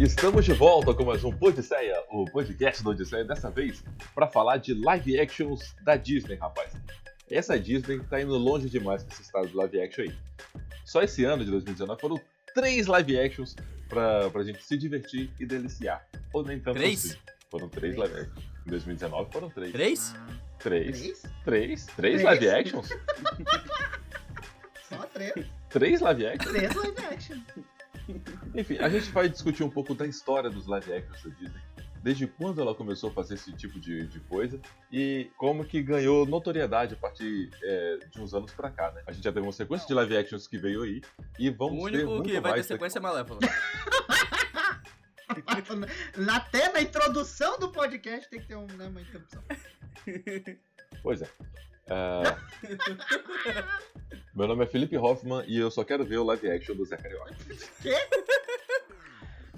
Estamos de volta com mais um Podisseia, o podcast do Odisseia, dessa vez para falar de live actions da Disney, rapaz. Essa Disney tá indo longe demais com esse estado de live action aí. Só esse ano de 2019 foram três live actions pra, pra gente se divertir e deliciar. Ou nem tanto Três? assim. Foram três live actions. Em 2019 foram três. Três? Três. Três? Três? Três Três? live actions? Só três. Três live actions? Três live action. Enfim, a gente vai discutir um pouco da história dos live actions da Disney. Desde quando ela começou a fazer esse tipo de, de coisa e como que ganhou notoriedade a partir é, de uns anos pra cá, né? A gente já teve uma sequência de live actions que veio aí e O vamos ter único muito que vai ter sequência é Malévola. Na- Até na introdução do podcast tem que ter um, né, uma interrupção. Pois é. Ah, Meu nome é Felipe Hoffman e eu só quero ver o live action do Zé Carioca.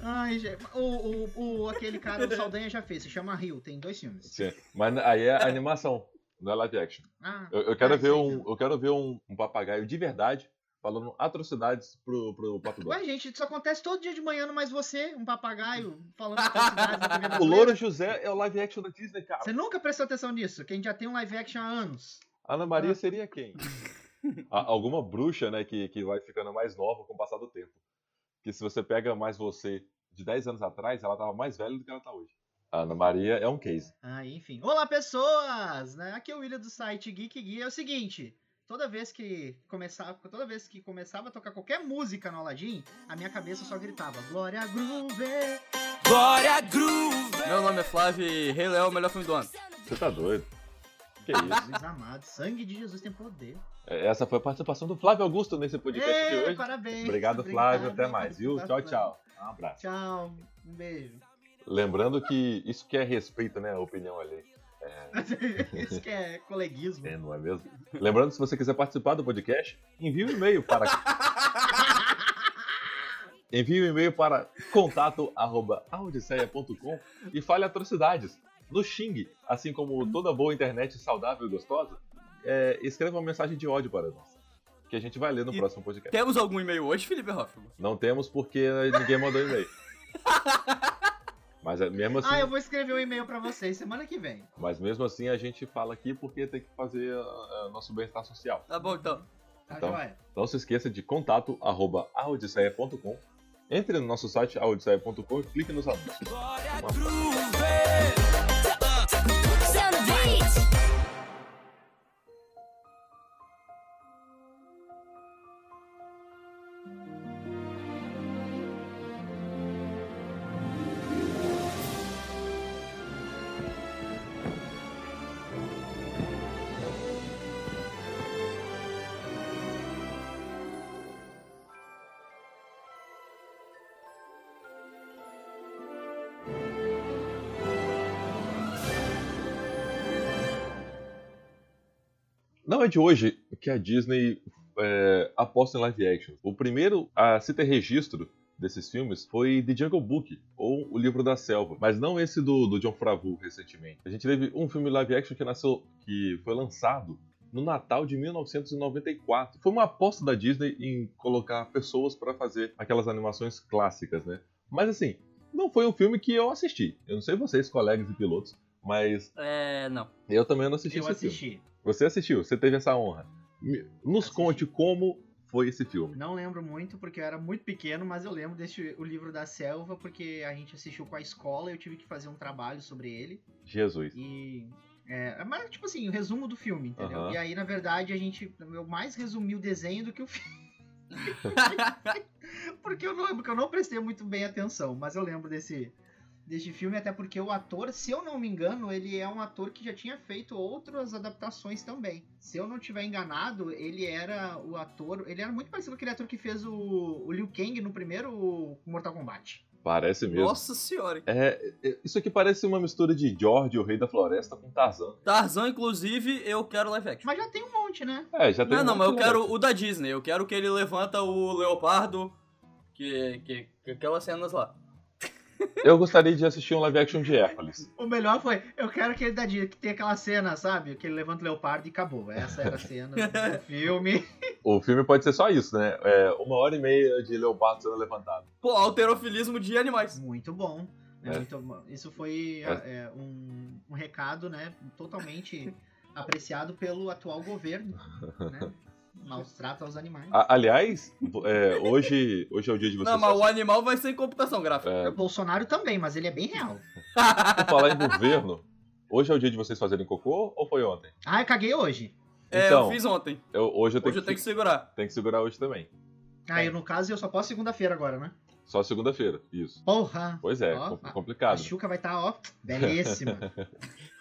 Ai, gente. O, o, o, aquele cara, o Saldanha já fez, se chama Rio, tem dois filmes. Sim, Mas aí é animação, não é live action. Ah, Eu, eu quero ah, ver um, eu quero ver um, um papagaio de verdade falando atrocidades pro, pro Pato Donald. Ué, gente, isso acontece todo dia de manhã, mas você, um papagaio, falando atrocidades O. Louro José é o live action da Disney, cara. Você nunca prestou atenção nisso, que a gente já tem um live action há anos. Ana Maria Ah. seria quem? Alguma bruxa, né, que, que vai ficando mais nova com o passar do tempo. Que se você pega mais você de 10 anos atrás, ela tava mais velha do que ela tá hoje. A Ana Maria é um case. Ah, enfim. Olá, pessoas! Né? Aqui é o William do site Geek Guia. É o seguinte, toda vez que começava, toda vez que começava a tocar qualquer música no Aladdin, a minha cabeça só gritava Glória Groove! Glória Groove! Meu nome é Flávio e Rei Leão é o melhor filme do ano. Você tá doido? Que? Jesus amado, sangue de Jesus tem poder. É, Essa foi a participação do Flávio Augusto nesse podcast de Ê, hoje. parabéns! Obrigado, Flávio. Até mais, viu? Tchau, tchau. Um abraço. Tchau, um beijo. Lembrando que isso que é respeito, né? A opinião ali. Isso que é coleguismo. É, não é mesmo? Lembrando, se você quiser participar do podcast, envie um e-mail para. envie um e-mail para contato.audiceia.com e fale atrocidades. No xingue, assim como toda boa internet saudável e gostosa, é, escreva uma mensagem de ódio para nós. Que a gente vai ler no E- próximo podcast. Temos algum e-mail hoje, Felipe Hoffman? Não temos porque ninguém mandou e-mail. Mas é, mesmo assim, Ah, eu vou escrever um e-mail pra vocês semana que vem. mas mesmo assim a gente fala aqui porque tem que fazer ah, ah, nosso bem-estar social. Tá bom, então. Tá Então. joia? Não se esqueça de contato arroba. Entre no nosso site aodisseia.com e clique nos anúncios. Glória É de hoje que a Disney é, aposta em live action. O primeiro a se ter registro desses filmes foi The Jungle Book, ou O Livro da Selva, mas não esse do, do John Favreau recentemente. A gente teve um filme live action que nasceu, que foi lançado no Natal de 1994. Foi uma aposta da Disney em colocar pessoas para fazer aquelas animações clássicas, né? Mas assim, não foi um filme que eu assisti. Eu não sei vocês, colegas e pilotos, mas É, não. eu também não assisti Eu esse filme. assisti. Você assistiu, você teve essa honra. Nos Assisti. conte como foi esse filme. Não lembro muito porque eu era muito pequeno, mas eu lembro desse o livro da selva porque a gente assistiu com a escola, eu tive que fazer um trabalho sobre ele Jesus. e é, mas tipo assim, o resumo do filme, entendeu? E aí na verdade a gente eu mais resumi o desenho do que o filme. porque eu não porque eu não prestei muito bem atenção, mas eu lembro desse desse filme até porque o ator, se eu não me engano, ele é um ator que já tinha feito outras adaptações também. Se eu não tiver enganado, ele era o ator, ele era muito parecido com aquele ator que fez o, o Liu Kang no primeiro Mortal Kombat. Parece mesmo. Nossa senhora. É, é, isso aqui parece uma mistura de George, o Rei da Floresta, com Tarzan. Tarzan, inclusive, eu quero live action. Mas já tem um monte, né? É, já tem Não, um não, mas eu quero o da Disney. Eu quero que ele levanta o leopardo, que, que, que aquelas cenas lá. Eu gostaria de assistir um live action de Hércules. O melhor foi, eu quero aquele da Disney, que tem aquela cena, sabe? Que ele levanta o leopardo e acabou. Essa era a cena do filme. O filme pode ser só isso, né? É uma hora e meia de leopardo sendo levantado. Pô, alterofilismo de animais. Muito bom. É. Muito bom. Isso foi É. é, um, um recado, né? Totalmente apreciado pelo atual governo, né? Maus trata aos animais. A- aliás, é, hoje, hoje é o dia de vocês. Não, mas o animal vai ser em computação gráfica. É, O Bolsonaro também, mas ele é bem real. por falar em governo, hoje é o dia de vocês fazerem cocô ou foi ontem? Ah, eu caguei hoje. É, Então, eu fiz ontem. Eu- hoje eu tenho Hoje eu que, tenho que segurar. tenho que segurar hoje também. Ah, eu no caso eu só posso segunda-feira agora, né? Só segunda-feira, isso. Porra! Pois é, Ó, com- a- A complicado. Chuca vai estar, ó, belíssima.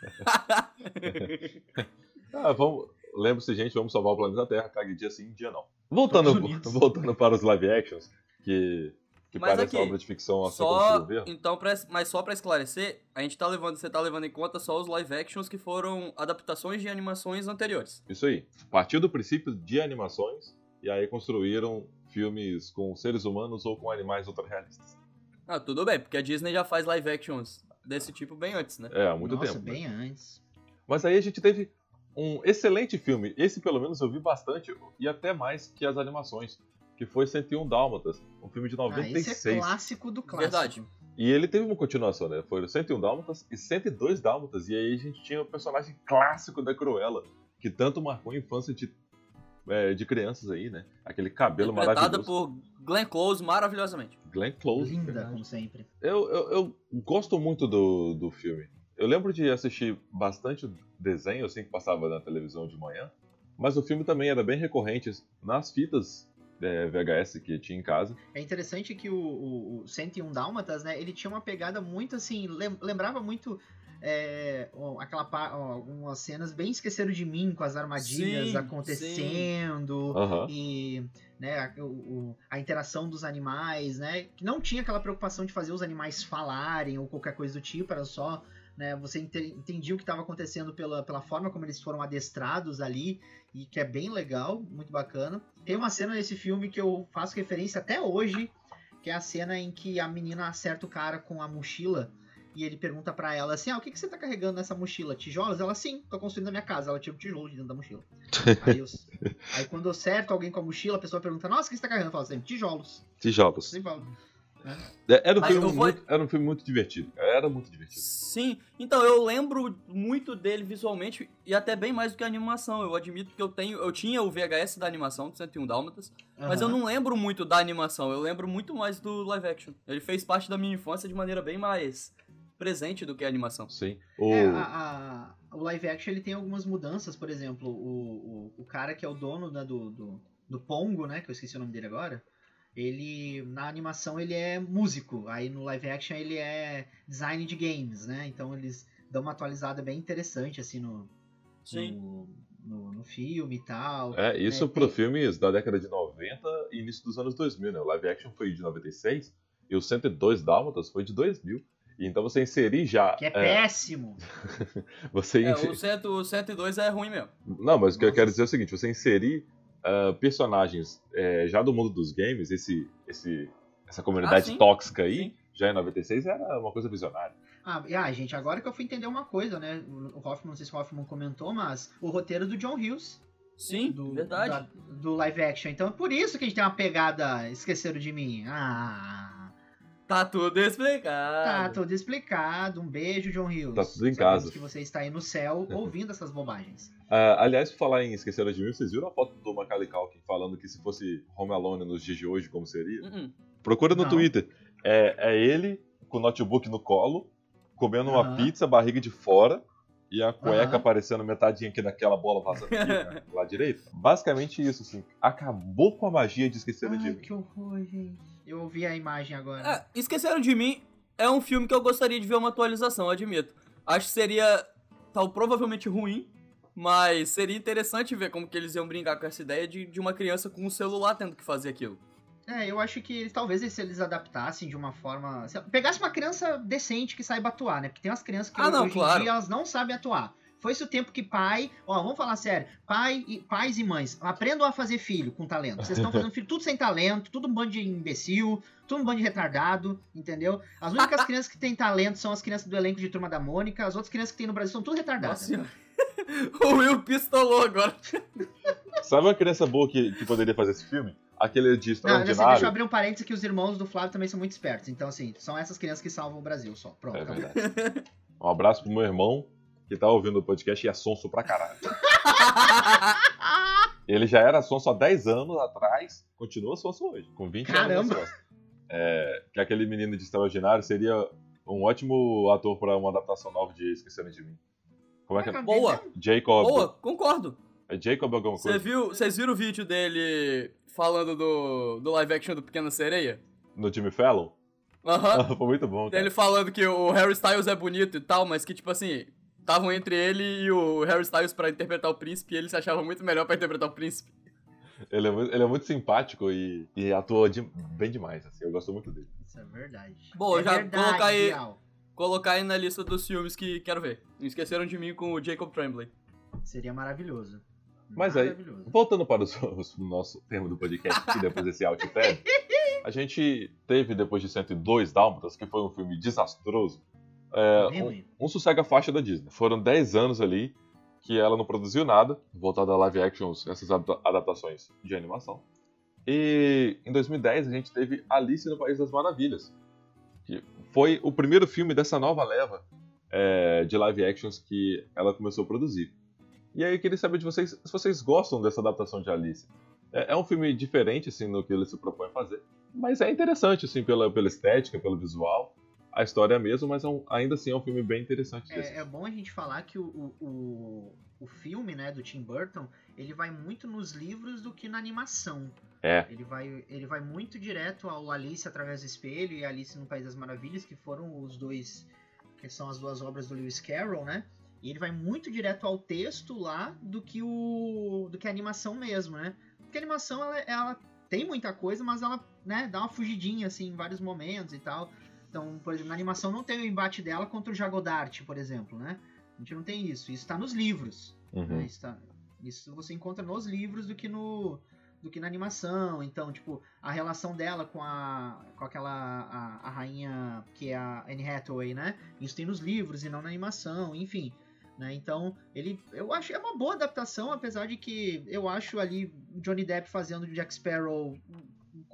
Ah, vamos. Lembre-se, gente, vamos salvar o planeta Terra. Cague dia sim, dia não. Voltando, voltando para os live actions, que, que Mas parece aqui, obra de ficção assim como Só, governo. então, pra, mas só pra esclarecer, a gente tá levando, você tá levando em conta só os live actions que foram adaptações de animações anteriores. Isso aí. Partiu do princípio de animações e aí construíram filmes com seres humanos ou com animais ultra-realistas. Ah, tudo bem, porque a Disney já faz live actions desse tipo bem antes, né? É, há muito Nossa, tempo. né? bem antes. Mas aí a gente teve um excelente filme. Esse, pelo menos, eu vi bastante, e até mais que as animações. Que foi 101 Dálmatas, um filme de Ah, esse 96. é clássico do clássico. Verdade. E ele teve uma continuação, né? Foram 101 Dálmatas e 102 Dálmatas. E aí a gente tinha o personagem clássico da Cruella, que tanto marcou a infância de, é, de crianças aí, né? Aquele cabelo Interpretada maravilhoso. por Glenn Close maravilhosamente. Glenn Close. Linda, verdade. como sempre. Eu, eu, eu gosto muito do, do filme. Eu lembro de assistir bastante desenho, assim, que passava na televisão de manhã. Mas o filme também era bem recorrente nas fitas é, VHS que tinha em casa. É interessante que o, o, o 101 Dálmatas, né, ele tinha uma pegada muito assim, lem- lembrava muito é, aquela algumas cenas bem esqueceram de mim com as armadilhas Sim, acontecendo Aham. e né, a, o- a interação dos animais, né, que não tinha aquela preocupação de fazer os animais falarem ou qualquer coisa do tipo, era só né, você ente- entendia o que estava acontecendo pela, pela forma como eles foram adestrados ali e que é bem legal, muito bacana. Tem uma cena nesse filme que eu faço referência até hoje, que é a cena em que a menina acerta o cara com a mochila e ele pergunta pra ela assim: "Ah, o que que você tá carregando nessa mochila? Tijolos?" Ela: "Sim, tô construindo a minha casa". Ela tira um tijolo de dentro da mochila. Aí, eu- aí quando eu acerto alguém com a mochila, a pessoa pergunta: "Nossa, o que você tá carregando?" Eu falo assim: "Tijolos". Tijolos. Assim fala. É, Era um, filme vou- muito, era um filme muito divertido. Era muito divertido. Sim, então eu lembro muito dele visualmente e até bem mais do que a animação. Eu admito que eu tenho, eu tinha o VHS da animação de 101 Dálmatas, mas eu não lembro muito da animação, eu lembro muito mais do live action. Ele fez parte da minha infância de maneira bem mais presente do que a animação. Sim. O... É, a- a- o live action ele tem algumas mudanças, por exemplo, o, o, o cara que é o dono né, do, do, do Pongo, né? Que eu esqueci o nome dele agora. Ele, na animação, ele é músico. Aí no live action ele é design de games, né? Então eles dão uma atualizada bem interessante, assim, no, Sim. no, no, no filme e tal. É, isso É, pro tem- filmes da década de 90 e início dos anos 2000, né? O live action foi de 96 e o 102 Dálmatas foi de 2000. E então você inserir já... Que é, é, péssimo. você É, inse- o, 100, o 102 é ruim mesmo. Não, mas o que eu quero dizer é o seguinte: você inserir ah, personagens eh, já do mundo dos games, esse, esse, essa comunidade Ah, tóxica aí, Sim. já em 96 era uma coisa visionária. Ah, e, ah, gente, agora que eu fui entender uma coisa, né? O Hoffman, não sei se o Hoffman comentou, mas o roteiro do John Hughes. Sim, do, verdade. da- do live action. Então é por isso que a gente tem uma pegada Esqueceram de Mim. Ah, Tá tudo explicado. tá tudo explicado. Um beijo, John Hughes. Tá tudo em Sabemos casa. que você está aí no céu ouvindo essas bobagens. Ah, aliás, por falar em Esqueceram de Mim, vocês viram a foto do Macaulay Culkin falando que se fosse Home Alone nos dias de hoje, como seria? Uh-uh. Procura no Não. Twitter. É, é ele com o notebook no colo, comendo uma Aham. pizza, barriga de fora, e a cueca Aham. aparecendo metadinha aqui naquela bola vazando aqui, né, lá direito. Basicamente isso, assim. Acabou com a magia de Esqueceram de Ai, Mim. que horror, gente. Eu ouvi a imagem agora. É, Esqueceram de Mim é um filme que eu gostaria de ver uma atualização, admito. Acho que seria tal provavelmente ruim, mas seria interessante ver como que eles iam brincar com essa ideia de, de uma criança com um celular tendo que fazer aquilo. É, eu acho que talvez se eles adaptassem de uma forma. se- Pegasse uma criança decente que saiba atuar, né? Porque tem umas crianças que Ah, não, hoje claro. em dia elas não sabem atuar. Foi-se o tempo que pai, ó, vamos falar sério, pai e, pais e mães, aprendam a fazer filho com talento. Vocês estão fazendo filho tudo sem talento, tudo um bando de imbecil, tudo um bando de retardado, entendeu? As únicas crianças que têm talento são as crianças do elenco de Turma da Mônica, as outras crianças que tem no Brasil são tudo retardadas. Nossa senhora. o Will pistolou agora. Sabe uma criança boa que, que poderia fazer esse filme? Aquele de Não, assim, deixa eu abrir um parênteses que os irmãos do Flávio também são muito espertos. Então, assim, são essas crianças que salvam o Brasil só. Pronto. É. Um abraço pro meu irmão, que tá ouvindo o podcast e é sonso pra caralho. Ele já era sonso há 10 anos atrás, continua sonso hoje, com 20 anos Caramba! costas. É, que aquele menino de extraordinário seria um ótimo ator pra uma adaptação nova de Esqueceram de Mim. Como é que é? Boa. Jacob. Boa, concordo. É Jacob alguma Você coisa? viu, vocês viram o vídeo dele falando do, do live action do Pequena Sereia? No Jimmy Fallon? Aham. Foi muito bom, cara. Ele falando que o Harry Styles é bonito e tal, mas que, tipo assim, estavam entre ele e o Harry Styles pra interpretar o príncipe e ele se achava muito melhor pra interpretar o príncipe. Ele é muito, ele é muito simpático e, e atua de- bem demais, assim. Eu gosto muito dele. Isso é verdade. Boa, é já verdade, colocar aí-. Colocar aí na lista dos filmes que quero ver. Não esqueceram de mim com o Jacob Tremblay. Seria maravilhoso. Mas aí-. Voltando para os- os- o nosso termo do podcast aqui, depois desse alt tab, a gente teve, depois de 102 Dálmatas, que foi um filme desastroso, é, um, um sossega faixa da Disney. Foram 10 anos ali que ela não produziu nada, voltada a live actions, essas adapta- adaptações de animação. E em 2010 a gente teve Alice no País das Maravilhas, que foi o primeiro filme dessa nova leva é, de live actions que ela começou a produzir. E aí eu queria saber de vocês se vocês gostam dessa adaptação de Alice. É, é um filme diferente assim no que ele se propõe a fazer, mas é interessante assim pela, pela estética, pelo visual. A história é a mesma, mas é um- ainda assim é um filme bem interessante. É, é bom a gente falar que o, o, o, o filme, né, do Tim Burton, ele vai muito nos livros do que na animação. É. Ele vai, ele vai muito direto ao Alice através do espelho e Alice no País das Maravilhas, que foram os dois, que são as duas obras do Lewis Carroll, né? E ele vai muito direto ao texto lá do que o, do que a animação mesmo, né? Porque a animação ela, ela tem muita coisa, mas ela, né, dá uma fugidinha assim em vários momentos e tal. Então, por exemplo, na animação não tem o embate dela contra o Jagodart, por exemplo, né? A gente não tem isso. Isso está nos livros. Uhum. né? Isso, tá- isso você encontra nos livros do que no do que na animação. Então, tipo, a relação dela com a com aquela a, a rainha que é a Anne Hathaway, né? Isso tem nos livros e não na animação, enfim. Né? Então, ele eu acho é uma boa adaptação, apesar de que eu acho ali Johnny Depp fazendo o Jack Sparrow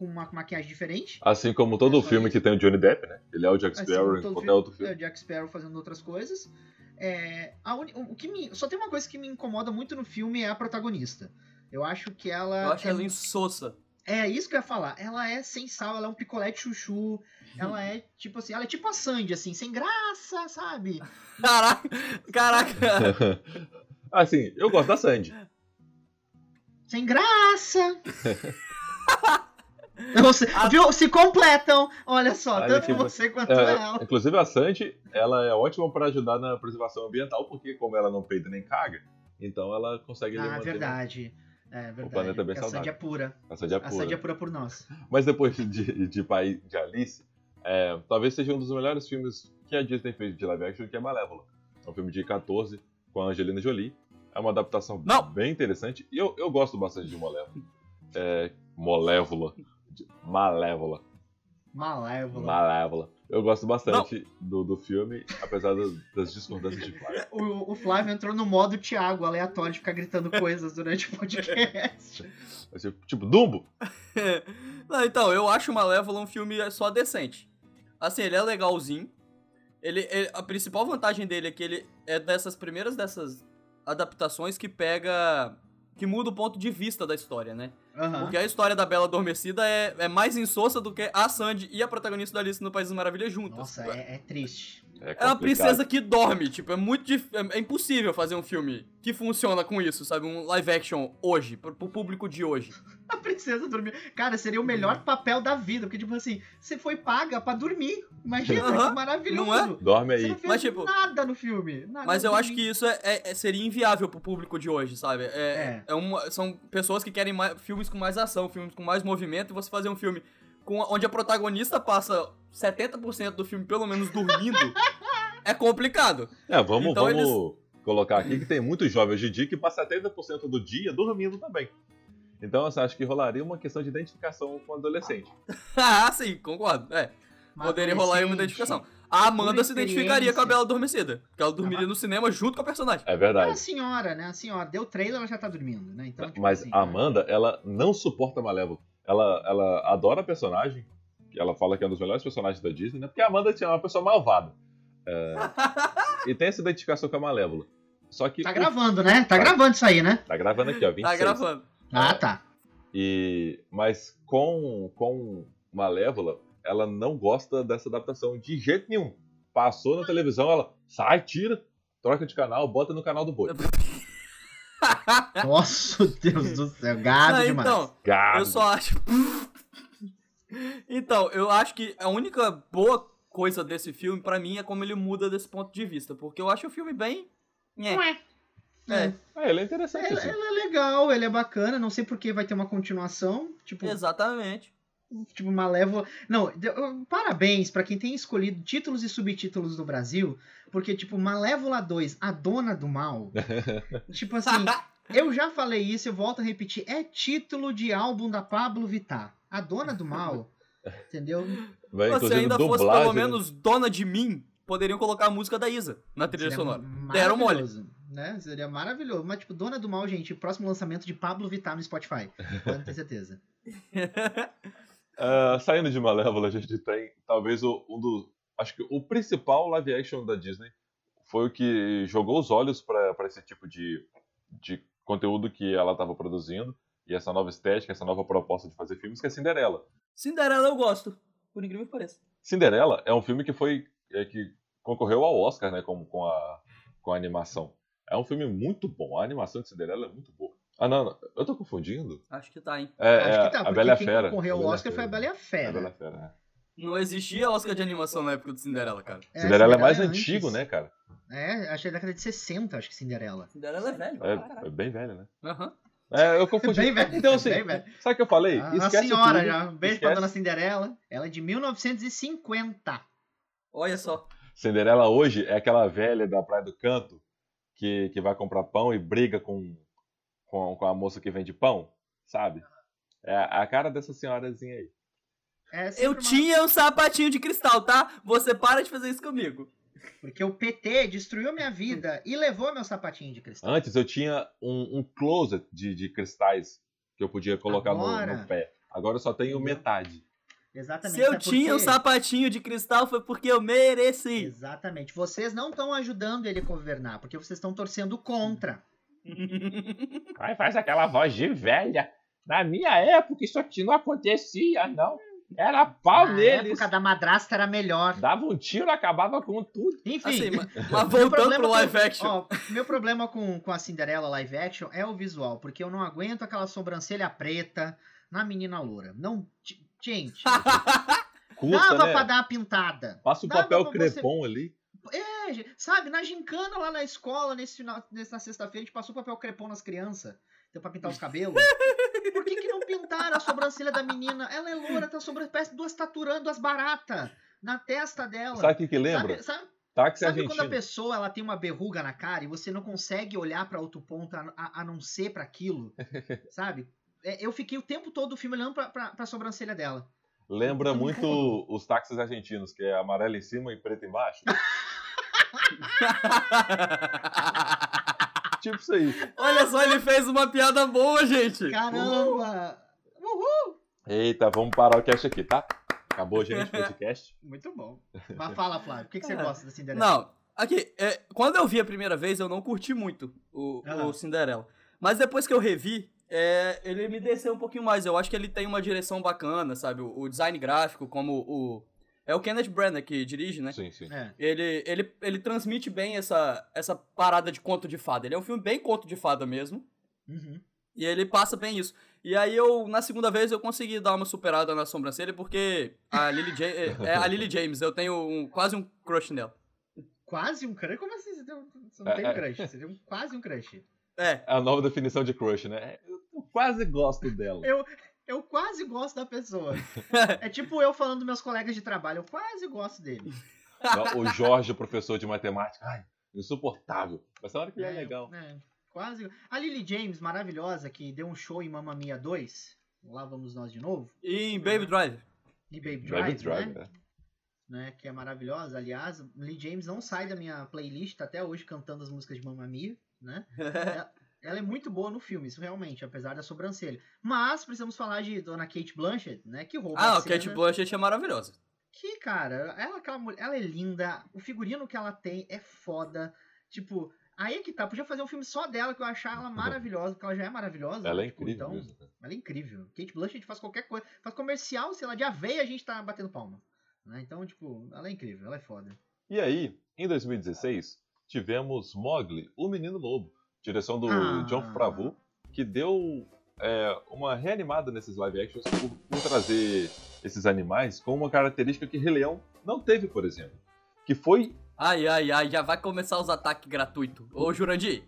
com uma maquiagem diferente. Assim como todo É filme isso. que tem o Johnny Depp, né? Ele é o Jack Assim Sparrow como em todo qualquer filme, outro filme. É, o Jack Sparrow fazendo outras coisas. É, a uni- o que me, só tem uma coisa que me incomoda muito no filme é a protagonista. Eu acho que ela. Eu acho é, ela insossa. é isso que eu ia falar. Ela é sem sal, ela é um picolé de chuchu. Ela é tipo assim, ela é tipo a Sandy, assim, sem graça, sabe? Caraca, caraca. assim, eu gosto da Sandy. Sem graça! Você, Ah. viu? Se completam! Olha só, Olha tanto que você quanto É, ela. inclusive a Sandy, ela é ótima para ajudar na preservação ambiental, porque como ela não peida nem caga, então ela consegue Ah, manter verdade. É verdade. planeta é bem a Sandy saudável. é pura. a Sandy é A pura. Sandy é pura por nós. Mas depois de, de Pai de Alice, é, talvez seja um dos melhores filmes que a Disney fez de live action, que é Malévola. É um filme de 14 com a Angelina Jolie. É uma adaptação Não. bem interessante e eu, eu gosto bastante de Malévola. É, Molévola. Malévola. Malévola. Malévola. Eu gosto bastante do, do filme, apesar das, das discordâncias de Flávio. O, o Flávio entrou no modo Thiago, aleatório, de ficar gritando coisas durante o podcast. Tipo, Dumbo? Não, então, eu acho Malévola um filme só decente. Assim, ele é legalzinho. Ele, ele- a principal vantagem dele é que ele é dessas primeiras dessas adaptações que pega. Que muda o ponto de vista da história, né? Aham. Porque a história da Bela Adormecida é, é mais insossa do que a Sandy e a protagonista da Alice no País das Maravilhas juntas. Nossa, é, é triste. É, É uma princesa que dorme, tipo, é muito dif... é, é impossível fazer um filme que funciona com isso, sabe? Um live action hoje, pro, pro público de hoje. A princesa dormiu. Cara, seria o melhor papel da vida, porque, tipo assim, você foi paga pra dormir. Imagina, Aham, que maravilhoso. não é? Dorme Você aí. não fez Mas, tipo, nada no filme. nada Mas eu acho que isso é, é- é- seria inviável pro público de hoje, sabe? É, É. é uma- são pessoas que querem mais- filmes com mais ação, filmes com mais movimento, e você fazer um filme com, onde a protagonista passa 70% do filme pelo menos dormindo, é complicado. É, vamos, Então vamos, colocar aqui que tem muitos jovens em dia que passam 70% do dia dormindo também. Então, assim, acho que rolaria uma questão de identificação com o adolescente. ah, sim, concordo. É, poderia rolar aí uma identificação. A Amanda se identificaria com a. Bela Adormecida. Porque ela dormiria Ah. no cinema junto com a personagem. É É a verdade. senhora, né? A senhora. Deu trailer, ela já tá dormindo, né? Então, tipo Mas assim, a Amanda, ela não suporta a Malévola. Ela, ela adora a personagem. Ela fala que é um dos melhores personagens da Disney, né? Porque a Amanda tinha uma pessoa malvada. É, e tem essa identificação com a Malévola. Só que. Tá o- gravando, né? Tá gravando isso aí, né? Tá gravando aqui, ó. 26. Tá gravando. Ah, tá. E, mas com, com Malévola, ela não gosta dessa adaptação de jeito nenhum. Passou na televisão, ela sai, tira, troca de canal, bota no canal do boi. Nossa, Deus do céu. Gado Ah, demais. então, Gado. eu só acho. então, eu acho que a única boa coisa desse filme, pra mim, é como ele muda desse ponto de vista. Porque eu acho o filme bem. É. Ué. É, É, ele é interessante, Ele, assim. ele é legal, ele é bacana. Não sei por que vai ter uma continuação. Tipo, exatamente. Tipo Malévola. Não, de- eu- parabéns pra quem tem escolhido títulos e subtítulos do Brasil, porque tipo Malévola 2, a dona do mal. tipo assim, eu já falei isso, eu volto a repetir, é título de álbum da Pablo Vittar. A dona do mal. Entendeu? Vai, Se ainda fosse dublagem, pelo né? menos dona de mim, poderiam colocar a música da Isa na trilha Seria sonora. Deram mole. Né? Seria maravilhoso. Mas, tipo, Dona do Mal, gente, próximo lançamento de Pablo Vittar no Spotify. Pode ter certeza. Ah, saindo de Malévola, a gente tem talvez o, um dos. Acho que o principal live action da Disney foi o que jogou os olhos para esse tipo de, de conteúdo que ela estava produzindo e essa nova estética, essa nova proposta de fazer filmes, que é Cinderela. Cinderela eu gosto, por incrível que pareça. Cinderela é um filme que foi é, que concorreu ao Oscar, né, com, com, a, com a animação. É um filme muito bom. A animação de Cinderela é muito boa. Ah, não, não. eu tô confundindo? Acho que tá, hein? É, Acho é que tá, a porque Bela a quem Fera. concorreu A ao a Oscar foi a Fera. Bela e a É a Fera. Bela e a Fera, é. Não existia Oscar de animação na época do Cinderela, cara. É, Cinderela é mais antes. antigo, né, cara? É, achei da década de 60, acho que Cinderela. Cinderela é velho. pra É, é bem velho, né? Aham. É, eu confundi. Bem velho, Então, assim, bem velho. sabe o que eu falei? A Esquece senhora tudo, já. Um beijo pra esquece. Dona Cinderela. Ela é de 1950. Olha só. Cinderela hoje é aquela velha da Praia do Canto que, que vai comprar pão e briga com, com, com a moça que vende pão, sabe? É a cara dessa senhorazinha aí. É Eu uma- tinha um sapatinho de cristal, tá? Você para de fazer isso comigo. Porque o PT destruiu minha vida e levou meu sapatinho de cristal. Antes eu tinha um, um closet de, de cristais que eu podia colocar no, Agora? no pé. Agora eu só tenho metade. Exatamente. Se eu por tinha um quê? sapatinho de cristal foi porque eu mereci. Exatamente. Vocês não estão ajudando ele a governar, porque vocês estão torcendo contra. Ai, faz aquela voz de velha. Na minha época isso aqui não acontecia, não. Era pau Na neles. época da madrasta era melhor. Dava um tiro, acabava com tudo. Enfim, Assim, mas, voltando problema pro com- live action. ó, meu problema com, com a Cinderela live action é o visual, porque eu não aguento aquela sobrancelha preta na menina loura. Não, gente, Custa, dava né? pra dar a pintada. Passa o Dava papel pra você- crepom ali. É, sabe, na gincana lá na escola, nesse final, nessa sexta-feira, a gente passou papel crepom nas crianças. Deu pra pintar os cabelos. Por que, que não pintaram a sobrancelha da menina? Ela é loura, tá parece duas taturando as baratas na testa dela. Sabe o que, que lembra? Sabe, sabe- Táxi sabe quando a pessoa ela tem uma berruga na cara e você não consegue olhar pra outro ponto a, a- a não ser pra aquilo? sabe? É, eu fiquei o tempo todo do filme olhando pra, pra, pra sobrancelha dela. Lembra muito os táxis argentinos, que é amarelo em cima e preto embaixo. tipo isso aí. Olha só, ele fez uma piada boa, gente. Caramba! Uhul! Eita, vamos parar o cast aqui, tá? Acabou, gente, o podcast. Muito bom. Mas fala, Flávio, o que, que você É. gosta da Cinderela? Não, aqui, é, quando eu vi a primeira vez, eu não curti muito o, Ah. o Cinderela. Mas depois que eu revi, é, ele me desceu um pouquinho mais. Eu acho que ele tem uma direção bacana, sabe? O, o design gráfico, como o. É o Kenneth Branagh que dirige, né? Sim, sim. É. Ele, ele, ele transmite bem essa, essa parada de conto de fada. Ele é um filme bem conto de fada mesmo. Uhum. E ele passa bem isso. E aí eu, na segunda vez, eu consegui dar uma superada na sobrancelha, porque a Lily, ja é, é a Lily James, eu tenho um- quase um crush nela. Quase um crush? Como assim? Você, tem um- você não É, tem um é. crush, você tem um- quase um crush. É, É a nova definição de crush, né? Eu quase gosto dela. Eu, eu quase gosto da pessoa. É tipo eu falando dos meus colegas de trabalho, eu quase gosto dele. O Jorge, professor de matemática. Ai, insuportável. Mas na hora que ele é, É, legal. é, quase. A Lily James, maravilhosa, que deu um show em Mamma Mia 2. Lá vamos nós de novo. E em Baby Drive. E Baby Drive Drive, Drive, né? né? né? Que é maravilhosa. Aliás, Lily James não sai da minha playlist, tá até hoje cantando as músicas de Mamma Mia, né? Ela é muito boa no filme, isso realmente, apesar da sobrancelha. Mas precisamos falar de Dona Kate Blanchett, né? Que rouba ah, a o Kate cena. Blanchett é maravilhosa. Que, cara, ela, aquela mulher, ela é linda, o figurino que ela tem é foda. Tipo, aí é que tá, podia fazer um filme só dela que eu achar ela maravilhosa, porque ela já é maravilhosa. Ela é tipo, incrível então, mesmo. cara. ela é incrível. Kate Blanchett faz qualquer coisa, faz comercial, sei lá, de aveia a gente tá batendo palma. Né? Então, tipo, ela é incrível, ela é foda. E aí, em 2016, tivemos Mowgli, o Menino Lobo, direção do Ah. John Favreau, que deu é, uma reanimada nesses live actions por, por trazer esses animais com uma característica que Rei Leão não teve, por exemplo. Que foi, Ai, ai, ai, já vai começar os ataques gratuitos. Ô, Jurandir,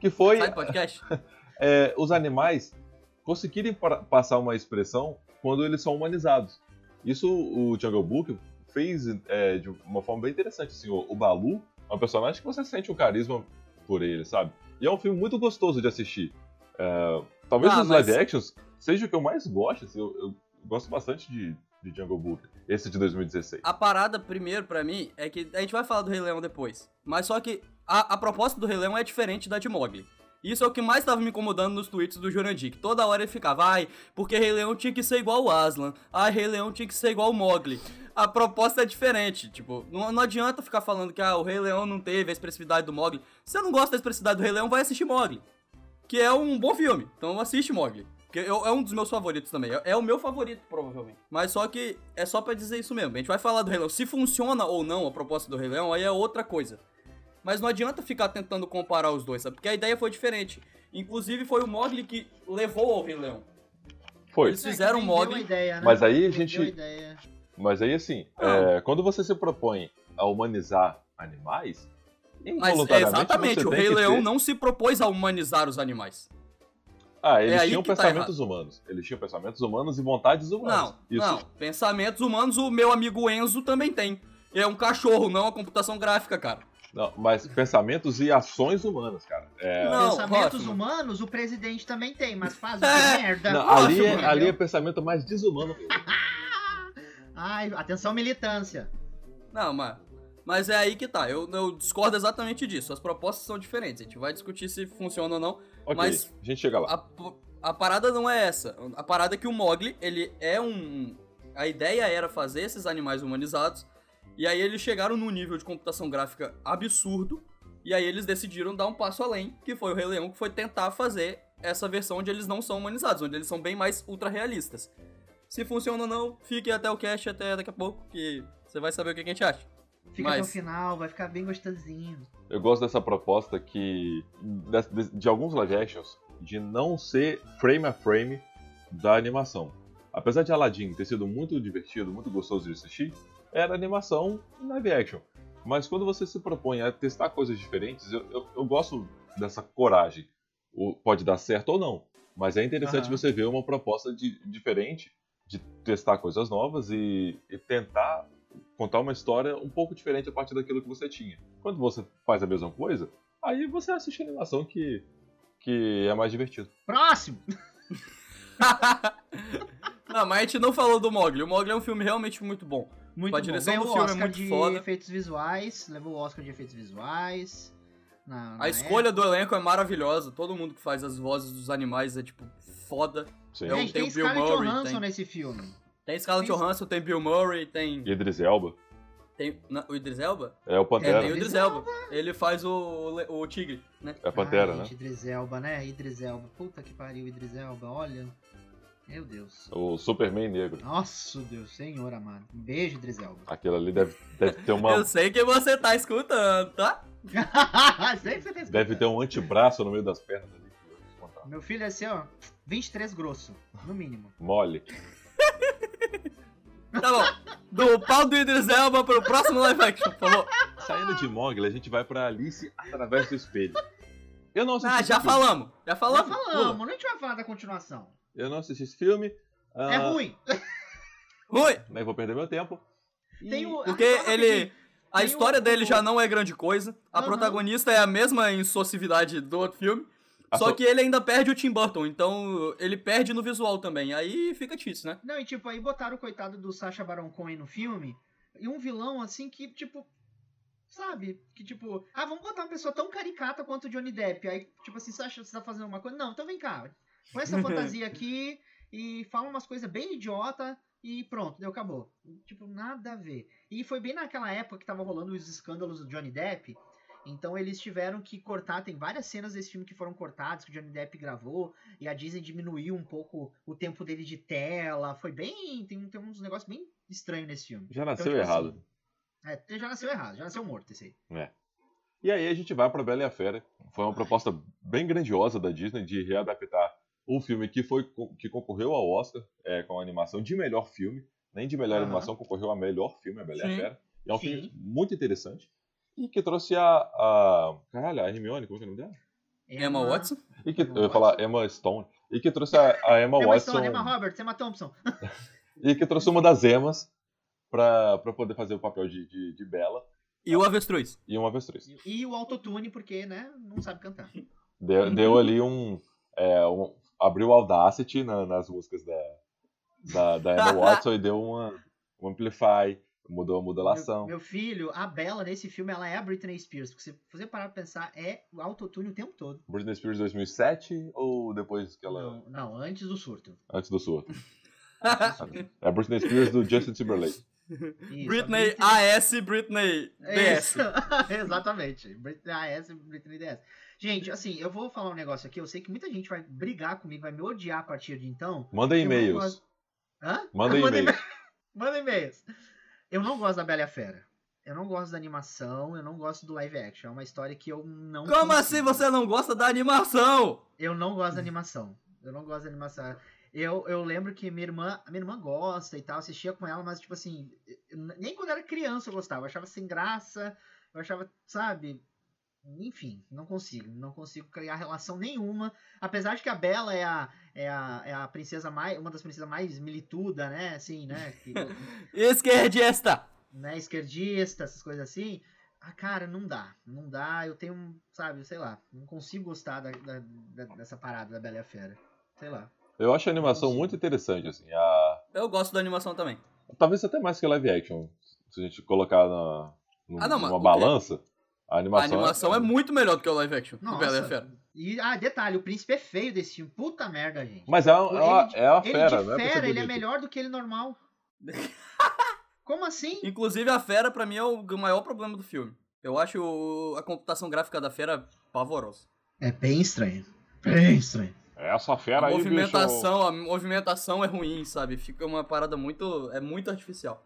que foi sai do podcast? é, os animais conseguirem pa- passar uma expressão quando eles são humanizados. Isso o Jungle Book fez é, de uma forma bem interessante. Assim, o, o Balu é um personagem que você sente um carisma por ele, sabe? E é um filme muito gostoso de assistir. É, talvez Ah, os mas- live actions seja o que eu mais gosto. assim, eu, eu gosto bastante de, de Jungle Book, esse de 2016. A parada, primeiro, pra mim, é que a gente vai falar do Rei Leão depois. Mas só que a, a proposta do Rei Leão é diferente da de Mogli. Isso é o que mais tava me incomodando nos tweets do Jurandir, que toda hora ele ficava, ai, porque Rei Leão tinha que ser igual o Aslan, ai, Rei Leão tinha que ser igual o Mogli. A proposta é diferente, tipo, não, não adianta ficar falando que ah, o Rei Leão não teve a expressividade do Mogli. Se você não gosta da expressividade do Rei Leão, vai assistir Mogli. Que é um bom filme, então assiste Mogli. Que é um dos meus favoritos também. É, é o meu favorito, provavelmente. Mas só que é só pra dizer isso mesmo. A gente vai falar do Rei Leão. Se funciona ou não a proposta do Rei Leão, aí é outra coisa. Mas não adianta ficar tentando comparar os dois, sabe? Porque a ideia foi diferente. Inclusive, foi o Mogli que levou ao Rei Leão. Foi. Eles fizeram É, que um vendeu Mogli. a ideia, né? Mas aí a gente- a. Mas aí, assim, é, quando você se propõe a humanizar animais, Mas é, exatamente, o Rei Leão ter- não se propôs a humanizar os animais. Ah, eles É tinham tá pensamentos humanos. Eles tinham pensamentos humanos e vontades humanas. Não, Isso, não. Pensamentos humanos, o meu amigo Enzo também tem. É um cachorro, não uma computação gráfica, cara. Não, mas pensamentos e ações humanas, cara. É, Não, Pensamentos humanos o presidente também tem, mas faz É. merda. não, ali, é, ali é pensamento mais desumano. Ai, atenção militância. Não, mas, mas é aí que tá. Eu, eu discordo exatamente disso. As propostas são diferentes. A gente vai discutir se funciona ou não. Ok, Mas- a gente chega lá. A, a parada não é essa. A parada é que o Mogli, ele é um. A ideia era fazer esses animais humanizados. E aí eles chegaram num nível de computação gráfica absurdo. E aí eles decidiram dar um passo além, que foi o Rei Leão, que foi tentar fazer essa versão onde eles não são humanizados, onde eles são bem mais ultra realistas. Se funciona ou não, fique até o cast, até daqui a pouco, que você vai saber o que a gente acha. Fica até o Mas- final, vai ficar bem gostosinho. Eu gosto dessa proposta que. de, de- de alguns live actions, de não ser frame a frame da animação. Apesar de Aladdin ter sido muito divertido, muito gostoso de assistir, era animação live action. Mas quando você se propõe a testar coisas diferentes, eu, eu, eu gosto dessa coragem. O- pode dar certo ou não, mas é interessante Aham. você ver uma proposta de- diferente, de testar coisas novas e, e tentar contar uma história um pouco diferente a partir daquilo que você tinha. Quando você faz a mesma coisa, aí você assiste a animação que, que é mais divertido. Próximo! Não, mas a gente não falou do Mogli. O Mogli é um filme realmente muito bom. Muito A bom. direção Ganhou do o filme é Oscar muito de foda. efeitos visuais, levou o Oscar de efeitos visuais. na- na A escolha época. do elenco é maravilhosa. Todo mundo que faz as vozes dos animais é, tipo, foda. Sim. É Gente, tem tem o Bill Scarlett Murray, Johansson tem- nesse filme. Tem Scarlett Tem- Johansson, tem Bill Murray, tem... Idris Elba tem na- o Idris Elba? é o É, Pantera, tem o né? Idris Elba. Ele faz o, o tigre, né? É a Pantera, Ai, né? gente, Idris Elba, né? Idris Elba. Puta que pariu, Idris Elba, olha. Meu Deus. O Superman negro. Nossa, Deus, senhor amado. Um beijo, Idris Elba. Aquilo ali deve, deve ter uma. Eu sei que você tá escutando, tá? Sei que você tá escutando. Deve ter um antebraço no meio das pernas ali. Meu filho é assim, ó. 23 grosso, no mínimo. Mole. Tá bom. Do pau do Idris Elba pro próximo live action, por favor. Saindo de Mogli, a gente vai pra Alice através do espelho. Eu não assisti Ah, já filme. falamos. Já Já falamos. falamos, não a gente vai falar da continuação. Eu não assisti esse filme. É ah, ruim. Rui. Nem vou perder meu tempo. O. Porque ah, ele... A Tem história o- dele já não é grande coisa. A Aham. protagonista é a mesma insocividade do outro filme. A Só so- que ele ainda perde o Tim Burton, então ele perde no visual também. Aí fica difícil, né? Não, e tipo, aí botaram o coitado do Sacha Baron Cohen no filme. E um vilão, assim, que, tipo. Sabe? Que tipo. Ah, vamos botar uma pessoa tão caricata quanto o Johnny Depp. Aí, tipo assim, Sacha, você tá fazendo uma coisa? Não, então vem cá. Põe essa fantasia aqui e fala umas coisas bem idiota e pronto, deu, acabou. Tipo, nada a ver. E foi bem naquela época que tava rolando os escândalos do Johnny Depp. Então eles tiveram que cortar, tem várias cenas desse filme que foram cortadas, que o Johnny Depp gravou, e a Disney diminuiu um pouco o tempo dele de tela. Foi bem. Tem, tem uns negócios bem estranhos nesse filme. Já Então, nasceu tipo errado. assim, é, já nasceu errado, já nasceu morto esse aí. E aí a gente vai pra Bela e a Fera. Foi uma proposta bem grandiosa da Disney de readaptar um filme que foi que concorreu ao Oscar é, com a animação de melhor filme. Nem de melhor Aham. animação, concorreu a melhor filme, a Bela e a. Fera. E é um Sim. filme muito interessante. E que trouxe a. a caralho, a Hermione, como é que é o nome dela? Emma Watson. E que, Emma eu ia falar Watson. Emma Stone. E que trouxe a, a Emma Emma Watson. Stone, Emma Roberts, Emma Thompson. E que trouxe uma das Emas pra, pra poder fazer o papel de, de, de Bela E o Avestruz. e uma avestruz. E o autotune, porque, né, não sabe cantar. Deu, deu ali um, é, um- Abriu o Audacity na- nas músicas da, da, da Emma Watson e deu uma, um amplify, mudou a modulação. Meu, meu filho, a Bella nesse filme, ela é a Britney Spears. Porque se você parar pra pensar, é o autotune o tempo todo. Britney Spears 2007 ou depois que ela. Não, não, antes do surto. Antes do surto? É a Britney Spears do Justin Timberlake. Isso, Britney a AS, Britney DS. Isso. Exatamente. Britney AS, Britney DS. Gente, assim, eu vou falar um negócio aqui. Eu sei que muita gente vai brigar comigo, vai me odiar a partir de então. Manda e-mails. gosto- Hã? Manda e-mails. Manda e-mails. Eu não gosto da Bela e a Fera. Eu não gosto da animação, eu não gosto do live action. É uma história que eu não. Como consigo. assim você não gosta da animação? Eu não gosto da animação. Eu não gosto da animação. Eu, eu lembro que minha irmã, a minha irmã gosta e tal, assistia com ela, mas tipo assim, nem quando era criança eu gostava, eu achava sem graça, eu achava, sabe? Enfim, não consigo, não consigo criar relação nenhuma. Apesar de que a Bela é a, é a, é a princesa mais, uma das princesas mais milituda, né? Assim, né? Que, Esquerdista. né, esquerdista, essas coisas assim. Ah, cara, não dá. Não dá. Eu tenho, sabe, sei lá, não consigo gostar da, da- da- dessa parada da Bela e a Fera. Sei lá. Eu acho a animação muito interessante, assim. A... Eu gosto da animação também. Talvez até mais que live action. Se a gente colocar na, Ah, não, numa balança, A animação, animação é muito melhor do que o live action do Nossa. Bela e a Fera. E, ah, detalhe, o príncipe é feio desse filme. Puta merda, gente. Mas é, uma- é, uma, Ele de- é uma ele fera, de não é pra ser fera, ele é melhor do que ele normal. Como assim? Inclusive, a Fera, pra mim, é o maior problema do filme. Eu acho o- a computação gráfica da Fera pavorosa. É bem estranho. Bem estranho. Essa fera A aí, bicho. movimentação, a movimentação é ruim, sabe? Fica uma parada muito. É muito artificial.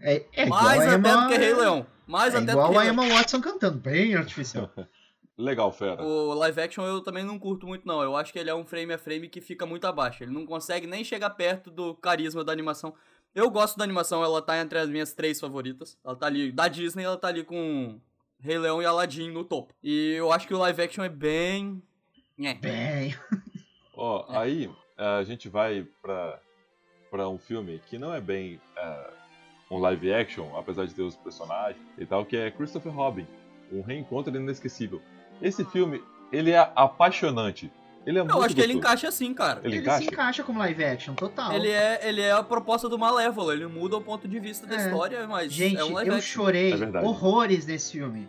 É, é igual Mais a até Emma, do que Rei Leão. Mais É até do igual que a. Emma Watson cantando. Bem artificial. Legal, fera. O live action eu também não curto muito, não. Eu acho que ele é um frame a frame que fica muito abaixo. Ele não consegue nem chegar perto do carisma da animação. Eu gosto da animação, ela tá entre as minhas três favoritas. Ela tá ali, da Disney, ela tá ali com Rei Leão e Aladdin no topo. E eu acho que o live action é bem. Nhé. Bem. Ó, É. aí a gente vai pra, pra um filme que não é bem é, um live action, apesar de ter os personagens e tal, que é Christopher Robin, um reencontro inesquecível. Esse filme, ele é apaixonante. Ele é muito Eu acho que ele encaixa assim, cara. Ele Ele, encaixa? se encaixa como live action, total. Ele é, ele é a proposta do Malévola, ele muda o ponto de vista da É. história, mas Gente, é um live eu action. chorei É horrores nesse filme.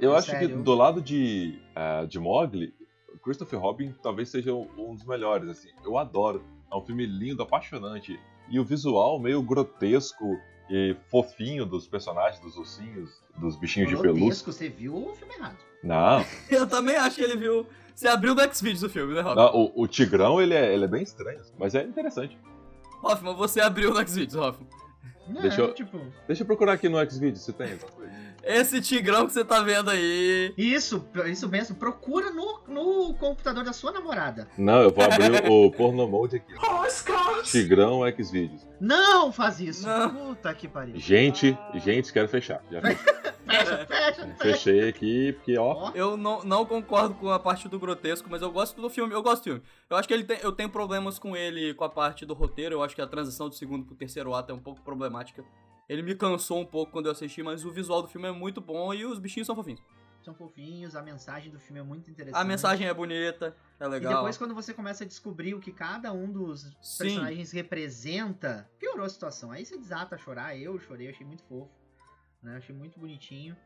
Eu acho Sério. que do lado de, eh, de Mowgli, Christopher Robin talvez seja um um dos melhores, assim. Eu adoro. É um filme lindo, apaixonante. E o visual meio grotesco e fofinho dos personagens, dos ursinhos, dos bichinhos de pelúcia. Você viu o filme errado. Não, Eu também acho que ele viu. Você abriu no Xvideos o filme, né, Rob? não, o, o Tigrão, ele é, ele é bem estranho, mas é interessante. Hoffman, você abriu no Xvideos, Hoffman. Não, Deixa eu- tipo... Deixa eu procurar aqui no Xvideos se tem. Esse tigrão que você tá vendo aí. Isso, isso mesmo. Procura no, no computador da sua namorada. Não, eu vou abrir o Porno Mode aqui. Tigrão Xvideos. Não faz isso. Não. Puta que pariu. Gente, gente, quero fechar. Já. Fecha, fecha, fecha. Fechei aqui, porque ó. Ó, Eu não, não concordo com a parte do grotesco, mas eu gosto do filme. Eu gosto do filme. Eu acho que ele tem, eu tenho problemas com ele com a parte do roteiro. Eu acho que a transição do segundo pro terceiro ato é um pouco problemática. Ele me cansou um pouco quando eu assisti, mas o visual do filme é muito bom e os bichinhos são fofinhos. São fofinhos, a mensagem do filme é muito interessante. A mensagem é bonita, é E legal. depois, quando você começa a descobrir o que cada um dos Sim. personagens representa, piorou a situação. Aí você desata a chorar. Eu chorei, achei muito fofo. Né? Achei muito bonitinho.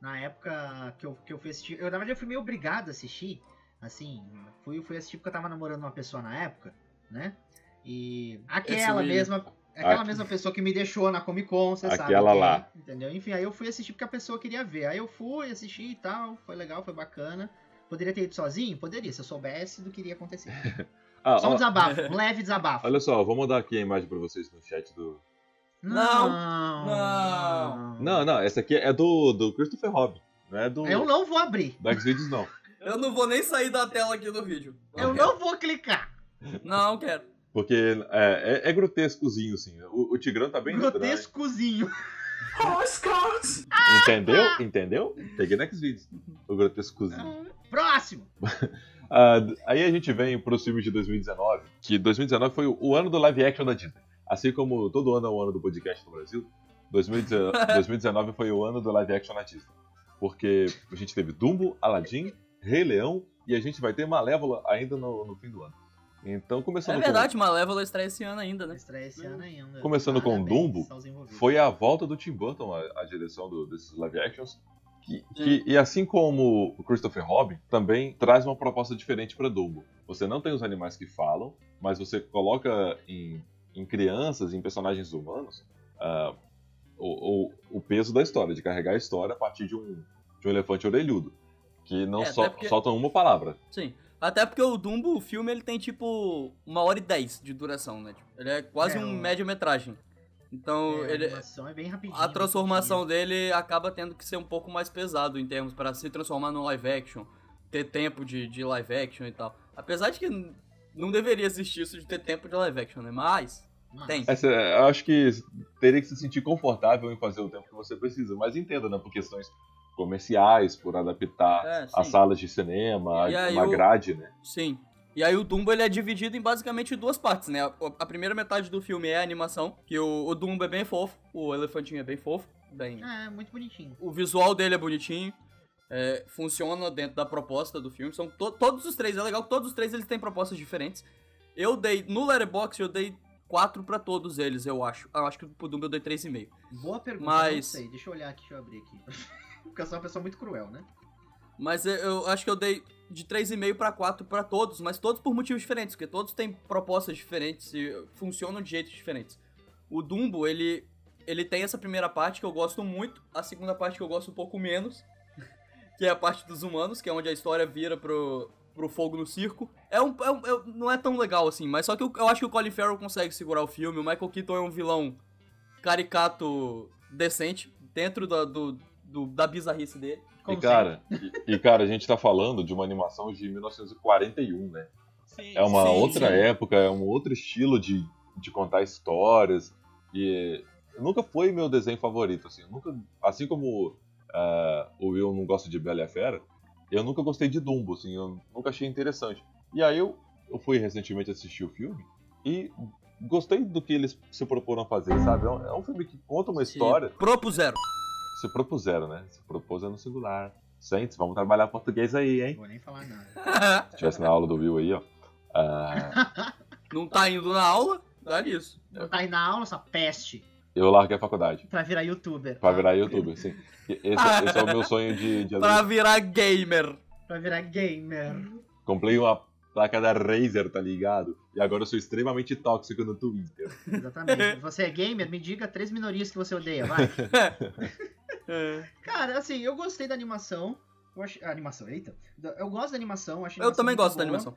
Na época que eu, que eu fui assistir. Eu, na verdade, eu fui meio obrigado a assistir. Assim, fui, fui assistir porque eu tava namorando uma pessoa na época, né? E aquela William. Mesma. Aquela Aqui- mesma pessoa que me deixou na Comic Con, você sabe. Aquela quem é, lá. entendeu? Enfim, aí eu fui assistir porque a pessoa queria ver. Aí eu fui assistir e tal. Foi legal, foi bacana. Poderia ter ido sozinho? Poderia, se eu soubesse do que iria acontecer. Ah, Só um ó, desabafo, um leve desabafo. olha só, vou mandar aqui a imagem pra vocês no chat do. Não, não. Não, não, essa aqui é do, do Christopher Robin. Não é do. Eu não vou abrir. Do Xvideos, não. Eu não vou nem sair da tela aqui do vídeo. Eu não vou clicar. Não quero. Porque é, é, é grotescozinho, assim. O, o Tigrão tá bem. Grotescozinho. Entendeu? Entendeu? Peguei no Xvideos. O grotescozinho. Próximo. Ah, aí a gente vem pros filmes de 2019, que 2019 foi o- ano do live action da Disney. Assim como todo ano é o ano do podcast no Brasil, 2019, 2019 foi o ano do live action na Disney. Porque a gente teve Dumbo, Aladdin, Rei Leão e a gente vai ter Malévola ainda no, no fim do ano. Então, começando É verdade, Malévola estreia esse ano ainda, né? Estreia esse ano ainda. Começando com Parabéns Dumbo, com, foi a volta do Tim Burton à, direção do- desses live actions. Que, que- e assim como o Christopher Robin, também traz uma proposta diferente para Dumbo. Você não tem os animais que falam, mas você coloca em, em crianças, em personagens humanos, ah, o, o, o peso da história, de carregar a história a partir de um, de um elefante orelhudo, que não É, porque- solta uma palavra. Sim. Até porque o Dumbo, o filme, ele tem tipo uma hora e dez de duração, né? Tipo, Ele é quase É, um média-metragem. Então, É, ele, a é bem rapidinho. a transformação dele acaba tendo que ser um pouco mais pesado em termos para se transformar no live action, ter tempo de, de live action e tal. Apesar de que não deveria existir isso de ter tempo de live action, né? Mas Mas- tem. Essa- eu acho que teria que se sentir confortável em fazer o tempo que você precisa, mas entenda, né, por questões comerciais, por adaptar É, as salas de cinema, E uma o- grade, né? Sim. E aí o Dumbo ele é dividido em basicamente duas partes, né? A, a primeira metade do filme é a animação, que o, o Dumbo é bem fofo, o elefantinho é bem fofo, bem. É, muito bonitinho. O visual dele é bonitinho, é, funciona dentro da proposta do filme. São to- todos os três, é legal que todos os três eles têm propostas diferentes. Eu dei no Letterboxd eu dei quatro pra todos eles, eu acho. Eu acho que pro Dumbo eu dei 3,5. Boa pergunta, Mas- não sei. Deixa eu olhar aqui, deixa eu abrir aqui. Porque eu sou uma pessoa muito cruel, né? Mas eu, acho que eu dei de 3,5 pra 4 pra todos, mas todos por motivos diferentes, porque todos têm propostas diferentes e funcionam de jeitos diferentes. O Dumbo, ele, ele tem essa primeira parte que eu gosto muito, a segunda parte que eu gosto um pouco menos, que é a parte dos humanos, que é onde a história vira pro, pro fogo no circo. É um, é um- é não é tão legal assim, mas só que eu, eu acho que o Colin Farrell consegue segurar o filme, o Michael Keaton é um vilão caricato decente, dentro da, do, do- da bizarrice dele. Como e, cara, e, e, cara, a gente tá falando de uma animação de 1941, né? É uma Sim, outra sim. época, é um outro estilo de, de contar histórias. E nunca foi meu desenho favorito, assim. Nunca, assim como ah, o Will não gosta de Bela e a Fera, eu nunca gostei de Dumbo, assim. Eu nunca achei interessante. E aí eu, eu fui recentemente assistir o filme e gostei do que eles se proporam a fazer, sabe? É um, é um filme que conta uma história. Se propuseram. Se propuseram, né? Se propôs é no singular. Gente, vamos trabalhar português aí, hein? Não vou nem falar nada. Se tivesse na aula do Will aí, ó. Ah, Não tá indo na aula? Dá nisso. Não tá aí na aula, essa peste. eu larguei a faculdade. Pra virar youtuber. Pra virar youtuber, sim. Esse, esse é o meu sonho de, de Pra virar gamer. Pra virar gamer. Comprei uma placa da Razer, tá ligado? E agora eu sou extremamente tóxico no Twitter. Exatamente. Você é gamer? Me diga três minorias que você odeia, vai. É. Cara, assim, eu gostei da animação. Eu achei... a animação, eita. Da- Eu gosto da animação. Acho a Eu também gosto da boa. animação.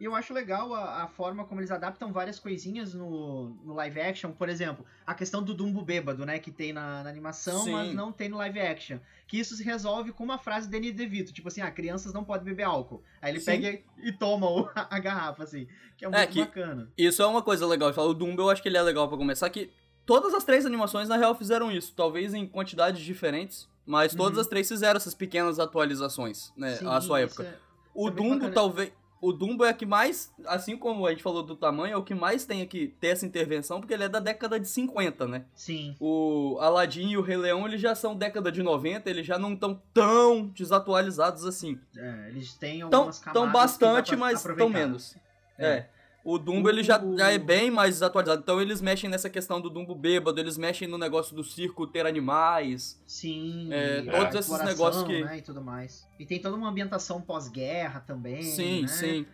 E eu acho legal a, a forma como eles adaptam várias coisinhas no, no live action. Por exemplo, a questão do Dumbo bêbado, né? Que tem na, na animação, Sim. mas não tem no live action. Que isso se resolve com uma frase do Danny DeVito. Tipo assim, ah, crianças não podem beber álcool. Aí ele Sim. pega e toma o- a, garrafa, assim. Que é muito que- bacana. Isso é uma coisa legal. de. O Dumbo eu acho que ele é legal pra começar. Que todas as três animações, na real, fizeram isso. Talvez em quantidades diferentes. Mas todas Uhum. as três fizeram essas pequenas atualizações, né? Sim, à sua época. é- O é Dumbo, talvez. O Dumbo é que mais, assim como a gente falou do tamanho, é o que mais tem que ter essa intervenção, porque ele é da década de 50, né? Sim. O Aladdin e o Rei Leão, eles já são década de 90, eles já não estão tão desatualizados assim. É, eles têm Tão, algumas tão camadas que bastante, mas tão menos. É. É. O Dumbo, ele já, já é bem mais desatualizado. Então eles mexem nessa questão do Dumbo bêbado, eles mexem no negócio do circo ter animais. Sim. É, e todos esses negócios que- Né, e tudo mais. E tem toda uma ambientação pós-guerra também. sim, né? sim.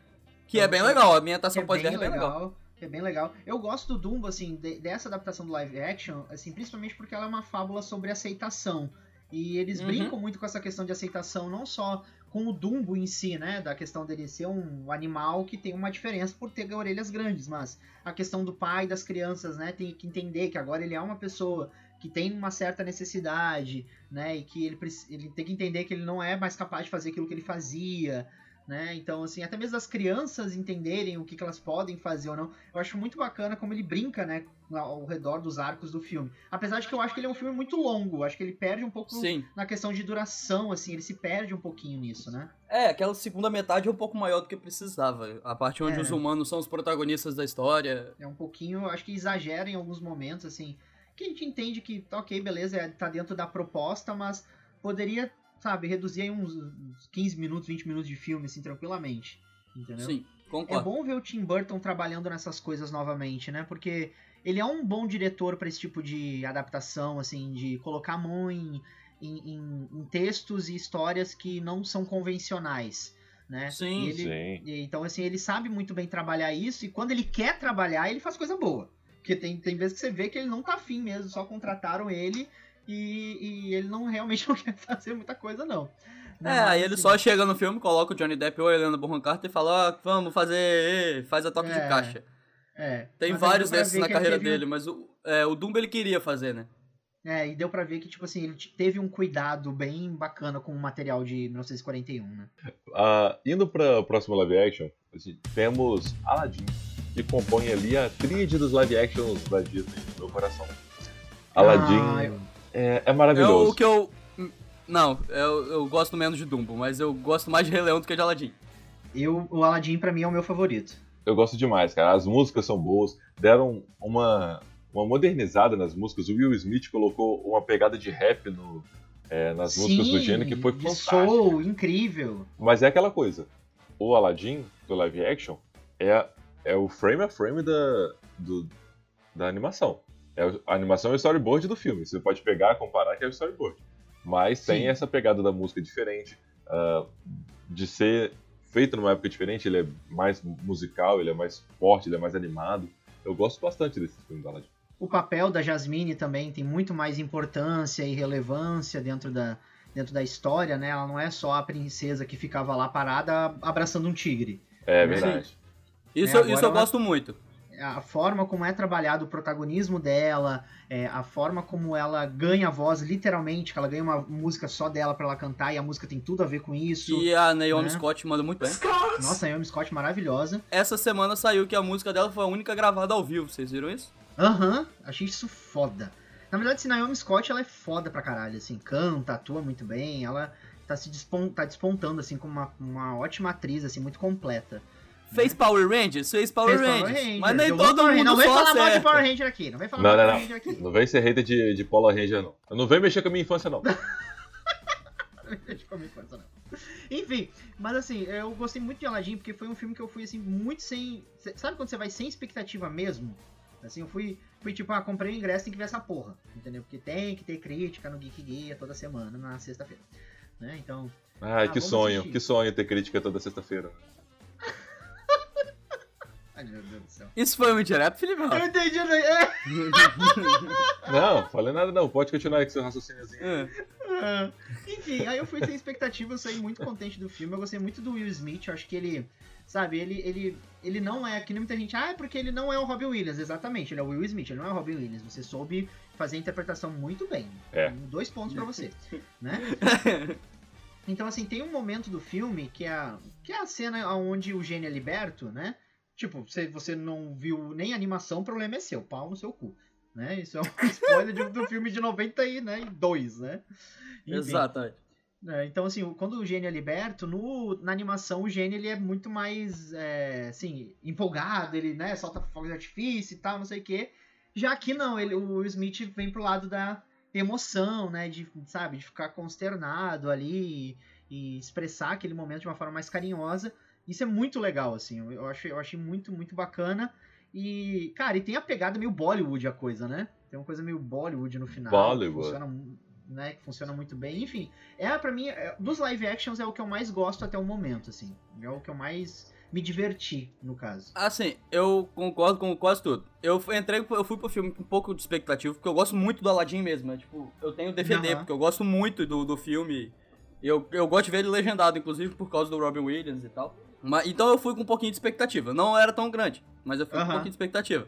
Que Então, é bem legal, a ambientação é pós-guerra é bem legal. legal. É bem legal. Eu gosto do Dumbo, assim, de- dessa adaptação do live action, assim, principalmente porque ela é uma fábula sobre aceitação. E eles Uhum. brincam muito com essa questão de aceitação, não só com o Dumbo em si, né? Da questão dele ser um animal que tem uma diferença por ter orelhas grandes, mas a questão do pai das crianças, né? Tem que entender que agora ele é uma pessoa que tem uma certa necessidade, né? E que ele, ele tem que entender que ele não é mais capaz de fazer aquilo que ele fazia, né? Então, assim, até mesmo as crianças entenderem o que, que elas podem fazer ou não. Eu acho muito bacana como ele brinca, né? Ao redor dos arcos do filme. Apesar de que eu acho que ele é um filme muito longo. Acho que ele perde um pouco Sim. na questão de duração, assim. Ele se perde um pouquinho nisso, né? É, aquela segunda metade é um pouco maior do que precisava. A parte onde É. os humanos são os protagonistas da história. É um pouquinho, acho que exagera em alguns momentos, assim. Que a gente entende que, ok, beleza, é, tá dentro da proposta, mas poderia, sabe, reduzir aí uns, uns 15 minutos, 20 minutos de filme, assim, tranquilamente. Entendeu? Sim, É concordo. bom ver o Tim Burton trabalhando nessas coisas novamente, né? Porque ele é um bom diretor pra esse tipo de adaptação, assim, de colocar a mão em, em, em- em textos e histórias que não são convencionais, né? Sim, E ele- Sim. e, Então, assim, ele sabe muito bem trabalhar isso, e quando ele quer trabalhar, ele faz coisa boa. Porque tem, tem vezes que você vê que ele não tá afim mesmo, só contrataram ele e, e ele não realmente não quer fazer muita coisa, não. Né? É, aí Mas, ele assim, só chega no filme, coloca o Johnny Depp ou a Helena Bonham Carter e fala, ó, vamos fazer, ê", faz a toque É, de caixa. É, Tem mas aí vários pra desses na carreira teve dele, mas o, é, o Dumbo ele queria fazer, né? É, e deu pra ver que, tipo assim, ele teve um cuidado bem bacana com o material de 1941, né? Ah, indo para o próximo live action, assim, temos Aladdin, que compõe ali a tríade dos live actions da Disney, no meu coração. Aladdin Ah, eu- é, é É maravilhoso. o que eu... Não, eu, eu gosto menos de Dumbo, mas eu gosto mais de Rei Leão do que de Aladdin. Eu, o Aladdin, pra mim, é o meu favorito. Eu gosto demais, cara. As músicas são boas, deram uma, uma modernizada nas músicas. O Will Smith colocou uma pegada de rap no, é, nas músicas do Sim, gênero que foi fantástico. soul, incrível. Mas é aquela coisa. O Aladdin, do live action, é, é o frame a frame da, do- da animação. É, a animação é o storyboard do filme. Você pode pegar, comparar, que é o storyboard. Mas tem Sim. essa pegada da música diferente, ah, de ser feito numa época diferente. Ele é mais musical, ele é mais forte, ele é mais animado. Eu gosto bastante desse filme do Aladdin. O papel da Jasmine também tem muito mais importância e relevância dentro da, dentro da história, né? Ela não é só a princesa que ficava lá parada abraçando um tigre. É Sim. verdade. Isso, É, eu- isso eu ela- gosto muito. A forma como é trabalhado o protagonismo dela, é, a forma como ela ganha a voz, literalmente, que ela ganha uma música só dela pra ela cantar e a música tem tudo a ver com isso. E a Naomi né? Scott manda muito bem. Nossa, a Naomi Scott maravilhosa. Essa semana saiu que a música dela foi a única gravada ao vivo, vocês viram isso? Aham, achei isso foda. Na verdade, se Naomi Scott, ela é foda pra caralho, assim, canta, atua muito bem, ela tá se tá despontando, assim, como uma, uma ótima atriz, assim, muito completa. Fez Power Rangers? Fez Power Fez Power Rangers. Rangers, Mas nem deu todo Power Rangers. mundo Não vem falar mal de. Power Ranger aqui, não vem falar Não, mal de não, Power não. Ranger aqui. Não vem ser hater de, de Paula Ranger, não. Não vem mexer com a minha infância, não. Deixa eu me contar, não. Enfim, mas assim, eu gostei muito de Aladdin porque foi um filme que eu fui assim muito sem, sabe quando você vai sem expectativa mesmo? Assim, eu fui, fui tipo, ah, comprei o ingresso, tem que ver essa porra, entendeu? Porque tem que ter crítica no Geek Guia toda semana na sexta-feira, né? Então, Ai, Ah, que sonho, assistir. que sonho ter crítica toda sexta-feira. Ai meu Deus do céu. Isso foi um direto, Felipe? Eu entendi, é. Não, falei nada não, pode continuar aí com seu raciocíniozinho. É. Ah, Enfim, aí eu fui sem expectativa, eu saí muito contente do filme. Eu gostei muito do Will Smith, eu acho que ele, sabe, ele, ele, ele não é, que nem muita gente, ah, é porque ele não é o Robin Williams, exatamente, ele é o Will Smith, ele não é o Robin Williams. Você soube fazer a interpretação muito bem. É. Dois pontos pra você, né? Então, assim, tem um momento do filme que é a, que é a cena onde o gênio é liberto, né? Tipo, se você não viu nem animação, o problema é seu, pau no seu cu. Né? Isso é um spoiler de- do filme de 92, né? Enfim. Exatamente. É, então, assim, quando o gênio é liberto, no, na animação o gênio ele é muito mais, é, assim, empolgado, ele, né, solta fogos de artifício e tal, não sei o quê. Já aqui não, ele, o Will Smith vem pro lado da emoção, né, de, sabe, de ficar consternado ali e, e expressar aquele momento de uma forma mais carinhosa. Isso é muito legal, assim, eu, achei, eu achei muito, muito bacana. E, cara, e tem a pegada meio Bollywood a coisa, né? Tem uma coisa meio Bollywood no final. Bollywood. Que funciona, né, que funciona muito bem. Enfim, é para mim, é- dos live actions é o que eu mais gosto até o momento, assim. É o que eu mais me diverti, no caso. Assim, eu concordo com quase tudo. Eu fui- entrei, eu fui pro filme com um pouco de expectativa, porque eu gosto muito do Aladdin mesmo, né? Tipo, eu tenho DVD, Aham. porque eu gosto muito do, do filme. Eu, eu gosto de ver ele legendado, inclusive, por causa do Robin Williams e tal. Mas, então eu fui com um pouquinho de expectativa. Não era tão grande, mas eu fui com um pouquinho de expectativa.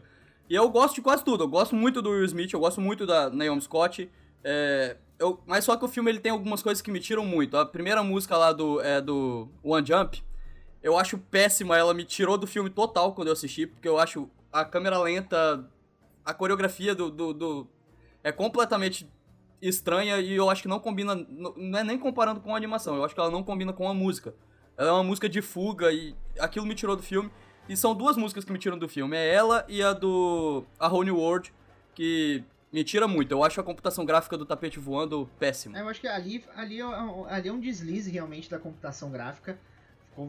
E eu gosto de quase tudo. Eu gosto muito do Will Smith, eu gosto muito da Naomi Scott. É, eu, mas só que o filme ele tem algumas coisas que me tiram muito. A primeira música lá do, é, do One Jump, eu acho péssima. Ela me tirou do filme total quando eu assisti, porque eu acho a câmera lenta, a coreografia do, do, do- é completamente estranha e eu acho que não combina. Não é nem comparando com a animação, eu acho que ela não combina com a música. Ela é uma música de fuga e aquilo me tirou do filme. E são duas músicas que me tiram do filme. É ela e a do A Whole New World, que me tira muito. Eu acho a computação gráfica do tapete voando péssima. É, Eu acho que ali, ali, é um- ali é um deslize realmente da computação gráfica.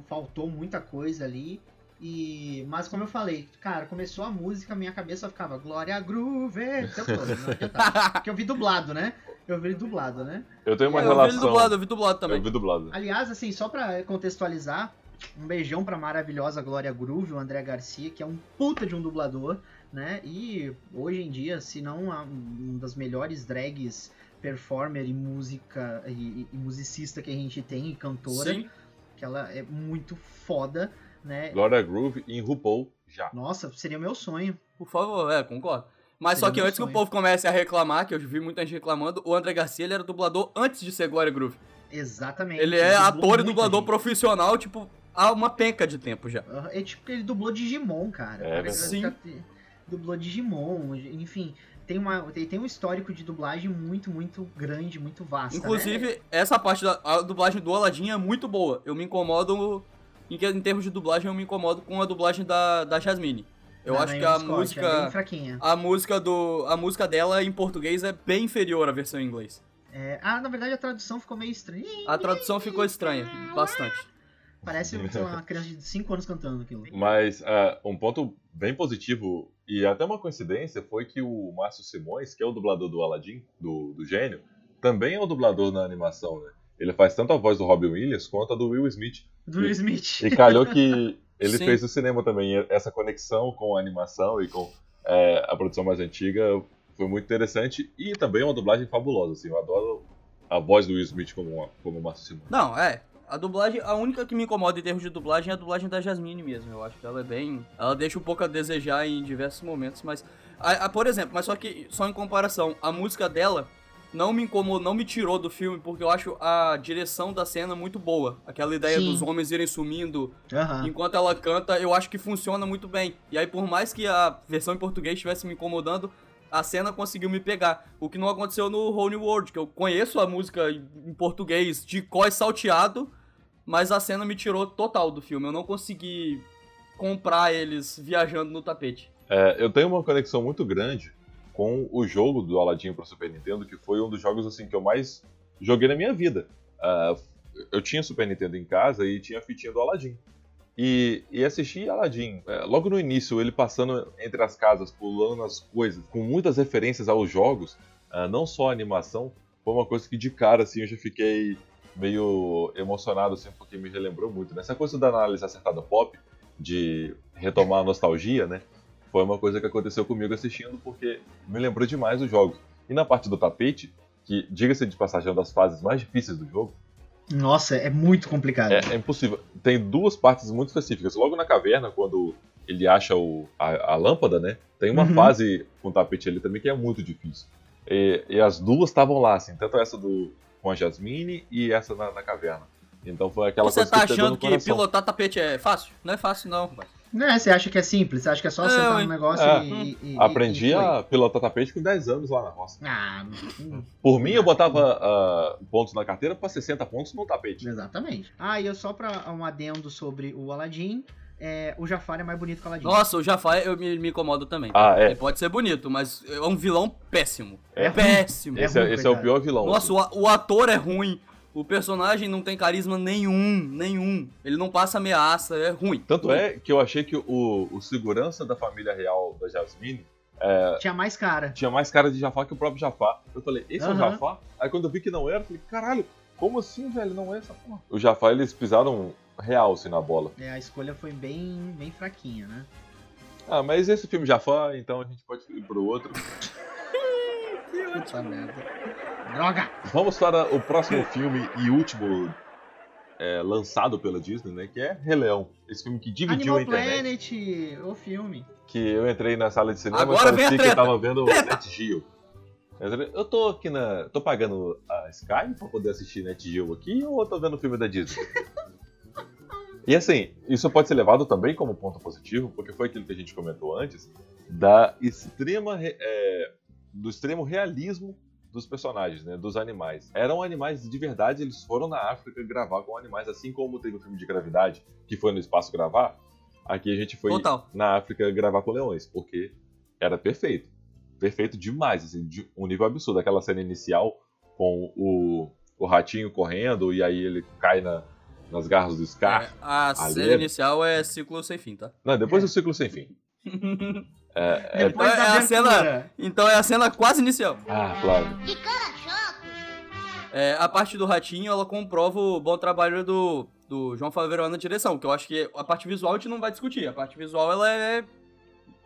Faltou muita coisa ali. E, mas como eu falei, cara, começou a música, minha cabeça ficava Glória Groove. não adiantava. Porque eu vi dublado, né? Eu vi dublado, né? Eu tenho uma É, eu vi ele relação. dublado, eu vi dublado também. Eu vi dublado. Aliás, assim, só pra contextualizar, um beijão pra maravilhosa Glória Groove, o André Garcia, que é um puta de um dublador, né? E hoje em dia, se não um das melhores drags performer e música e, e musicista que a gente tem e cantora, Sim. que ela é muito foda, né? Gloria Groove em RuPaul já. Nossa, seria meu sonho. Por favor, é, concordo. Mas só que antes que o povo comece a reclamar, que eu vi muita gente reclamando, o André Garcia ele era dublador antes de ser Glória Groove. Exatamente. Ele é dublou ator e dublador gente. profissional, tipo, há uma penca de tempo já. É tipo que ele dublou Digimon, cara. É Cara, cara, Dublou Digimon, enfim. Tem, uma, tem, um histórico de dublagem muito, muito grande, muito vasto. Inclusive, essa parte da a dublagem do Aladdin é muito boa. Eu me incomodo, em, que- em termos de dublagem, eu me incomodo com a dublagem da, da Jasmine. Eu acho que a É bem música, fraquinha. a música do, a música dela em português é bem inferior à versão em inglês. É, ah, na verdade a tradução ficou meio estranha. A tradução ficou estranha, bastante. Parece lá, uma criança de 5 anos cantando aquilo. Mas ah, um ponto bem positivo e até uma coincidência foi que o Márcio Simões, que é o dublador do Aladdin, do, do gênio, também é o dublador na animação, né? Ele faz tanto a voz do Robin Williams quanto a do Will Smith. Do Will Smith. E calhou que ele Sim. fez no cinema também. Essa conexão com a animação e com é, a produção mais antiga foi muito interessante. E também é uma dublagem fabulosa, assim. Eu adoro a voz do Will Smith como, como o Márcio Simões. Não, é. A dublagem, a única que me incomoda em termos de dublagem é a dublagem da Jasmine mesmo. Eu acho que ela é bem. Ela deixa um pouco a desejar em diversos momentos, mas. a- a- por exemplo, mas só que, só em comparação, a música dela não me incomodou, não me tirou do filme, porque eu acho a direção da cena muito boa. Aquela ideia Sim. dos homens irem sumindo Aham. enquanto ela canta, eu acho que funciona muito bem. E aí, por mais que a versão em português estivesse me incomodando, a cena conseguiu me pegar. O que não aconteceu no Whole New World, que eu conheço a música em português de cós salteado, mas a cena me tirou total do filme. Eu não consegui comprar eles viajando no tapete. É, eu tenho uma conexão muito grande com o jogo do Aladdin para Super Nintendo, que foi um dos jogos assim que eu mais joguei na minha vida. Ah, eu tinha Super Nintendo em casa e tinha a fitinha do Aladdin. E, e assisti Aladdin, é, logo no início, ele passando entre as casas, pulando as coisas, com muitas referências aos jogos, ah, não só a animação, foi uma coisa que de cara assim eu já fiquei meio emocionado, assim, porque me relembrou muito. Nessa coisa da análise acertada pop, de retomar a nostalgia, né? Foi uma coisa que aconteceu comigo assistindo, porque me lembrou demais os jogos. E na parte do tapete, que, diga-se de passagem, é uma das fases mais difíceis do jogo, Nossa, é muito complicado. é, é impossível. Tem duas partes muito específicas. Logo na caverna, quando ele acha o, a, a lâmpada, né? Tem uma Uhum. fase com tapete ali também que é muito difícil. E, e as duas estavam lá, assim, tanto essa do com a Jasmine e essa na, na caverna. Então foi aquela Você coisa tá que pegou achando no que coração. pilotar tapete é fácil? Não é fácil, não, rapaz. Não é, você acha que é simples, você acha que é só É, sentar no negócio É. e, e- Aprendi e a pilotar tapete com 10 anos lá na roça. Ah, hum, Por mim, eu botava ah, pontos na carteira pra 60 pontos no tapete. exatamente. Ah, e eu só pra um adendo sobre o Aladdin, é, o Jafar é mais bonito que o Aladdin. Nossa, o Jafar eu me, me incomodo também. Ah, Ele é. pode ser bonito, mas é um vilão péssimo. É péssimo. É Esse, é, ruim, esse é o pior vilão. Nossa, o, o ator é ruim. O personagem não tem carisma nenhum, nenhum. Ele não passa ameaça, é ruim. Tanto Ruim. é que eu achei que o, o segurança da família real da Jasmine Tinha mais cara. tinha mais cara de Jafar que o próprio Jafar. Eu falei, esse é o. Jafar? Aí quando eu vi que não era, eu falei, caralho, como assim, velho? Não é essa porra. O Jafar, eles pisaram real assim na bola. É, a escolha foi bem, bem fraquinha, né? Ah, mas esse filme Jafar, então a gente pode ir pro outro. Puta merda. Droga! Vamos para o próximo filme e último é, lançado pela Disney, né? Que é Rei Leão. Esse filme que dividiu Animal a internet. Planet, o filme. Que eu entrei na sala de cinema Agora e parecia que eu tava vendo Treta. Net Geo. Eu tô aqui na. tô pagando a Sky pra poder assistir Net Geo aqui ou eu tô vendo o filme da Disney? E assim, isso pode ser levado também como ponto positivo, porque foi aquilo que a gente comentou antes, da extrema re- é, do extremo realismo dos personagens, né, dos animais. Eram animais de verdade, eles foram na África gravar com animais, assim como teve o filme de Gravidade, que foi no espaço gravar. Aqui a gente foi Total. na África gravar com leões, porque era perfeito. Perfeito demais, assim, de um nível absurdo. Aquela cena inicial com o, o ratinho correndo e aí ele cai na- nas garras do Scar. É, a ali cena é- inicial é ciclo sem fim, tá? Não, depois É. do ciclo sem fim. É, é- Depois é a cena- Então é a cena quase inicial. Ah, claro. É, a parte do ratinho, ela comprova o bom trabalho do, do João Favreau na direção, que eu acho que a parte visual a gente não vai discutir. A parte visual, ela é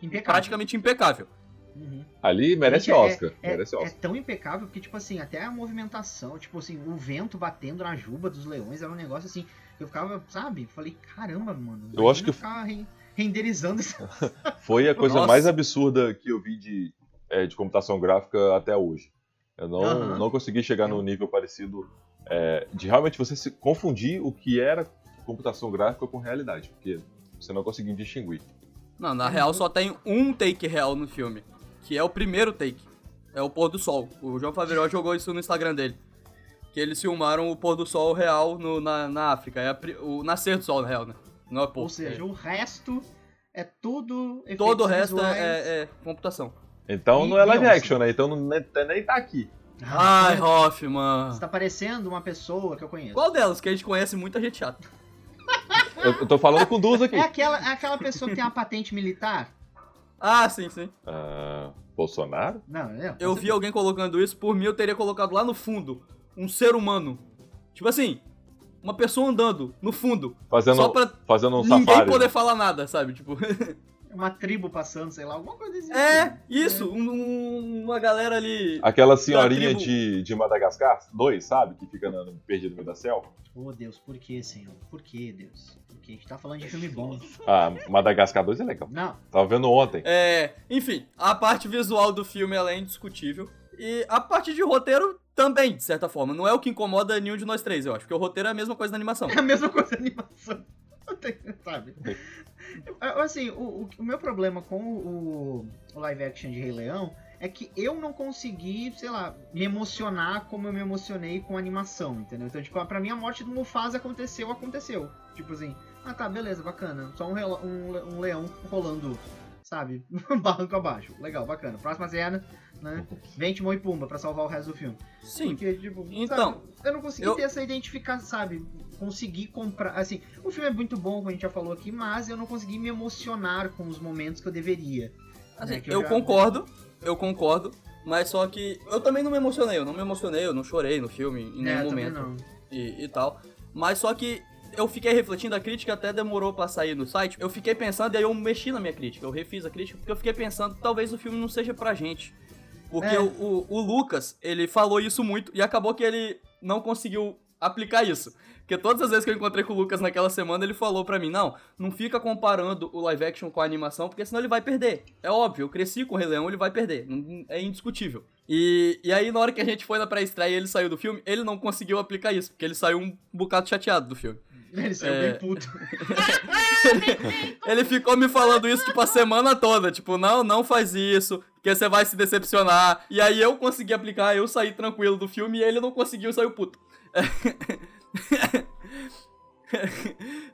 Impecável. praticamente impecável. Uhum. Ali merece Gente, Oscar. É, merece é Oscar. tão impecável que, tipo assim, até a movimentação, tipo assim, o vento batendo na juba dos leões era um negócio assim. Eu ficava, sabe? Falei, caramba, mano. Eu acho que- Ficar renderizando isso. Foi a coisa Nossa. mais absurda que eu vi de, é, de computação gráfica até hoje. Eu não, Aham. não consegui chegar num nível parecido é, de realmente você se confundir o que era computação gráfica com realidade, porque você não conseguia distinguir. Não, na real só tem um take real no filme, que é o primeiro take. É o pôr do sol. O João Favreau jogou isso no Instagram dele. Que eles filmaram o pôr do sol real no- na, na África. É a o nascer do sol, na real, né? Não é pôr. Ou seja, é- o resto é tudo. todo o resto visuais. é, é- é computação. Então E não é live action, né? Então não, nem, nem tá aqui. Ai, Você Hoffman. tá parecendo uma pessoa que eu conheço. Qual delas? Que a gente conhece muita gente chata. Eu, eu tô falando com duas aqui. É aquela, é aquela pessoa que tem uma patente militar? Ah, sim, sim. Ah, Bolsonaro? Não, é. Eu vi alguém colocando isso, por mim eu teria colocado lá no fundo. Um ser humano. Tipo assim, uma pessoa andando no fundo. Fazendo, Só pra fazendo um ninguém safari. poder falar nada, sabe? Tipo. Uma tribo passando, sei lá, alguma coisa assim. É, isso, um- um- uma galera ali. Aquela senhorinha de, de Madagascar, dois, sabe? Que fica na, perdida no meio da selva. Oh, Deus, por que, Senhor? Por que, Deus? Porque a gente tá falando de filme bom. Ah, Madagascar 2 é legal. Não, Tava vendo ontem. É, enfim, a parte visual do filme ela é indiscutível. E a parte de roteiro também, de certa forma. Não é o que incomoda nenhum de nós três, eu acho. Porque o roteiro é a mesma coisa da animação. é a mesma coisa da animação. Sabe? Assim, o, o- meu problema com o, o live action de Rei Leão é que eu não consegui, sei lá, me emocionar como eu me emocionei com a animação, entendeu? Então, tipo, pra mim a morte do Mufasa aconteceu, aconteceu. Tipo assim, ah tá, beleza, bacana. Só um, um um leão rolando, sabe? Barranco abaixo. Legal, bacana. Próxima cena, né? Vem Timão e Pumba pra salvar o resto do filme. Sim. Porque, tipo, Então, sabe, eu não consegui eu- ter essa identificação, sabe? Consegui comprar. Assim, o filme é muito bom, como a gente já falou aqui, mas eu não consegui me emocionar com os momentos que eu deveria. Assim, né, que eu já- concordo, eu concordo. Mas só que eu também não me emocionei. Eu não me emocionei, eu não chorei no filme em É, nenhum também momento. não. e, e tal. Mas só que eu fiquei refletindo, a crítica até demorou pra sair no site. Eu fiquei pensando, e aí eu mexi na minha crítica, eu refiz a crítica, porque eu fiquei pensando que talvez o filme não seja pra gente. Porque É. o, o, o Lucas, ele falou isso muito, e acabou que ele não conseguiu aplicar isso. Porque todas as vezes que eu encontrei com o Lucas naquela semana, ele falou pra mim, não, não fica comparando o live action com a animação, porque senão ele vai perder. É óbvio, eu cresci com o Rei Leão, ele vai perder. É indiscutível. E, e aí, na hora que a gente foi na pré-estreia e ele saiu do filme, ele não conseguiu aplicar isso, porque ele saiu um bocado chateado do filme. Ele saiu É. bem puto. Ele ficou me falando isso, tipo, a semana toda. Tipo, não, não faz isso, que você vai se decepcionar. E aí eu consegui aplicar, eu saí tranquilo do filme e ele não conseguiu, saiu puto.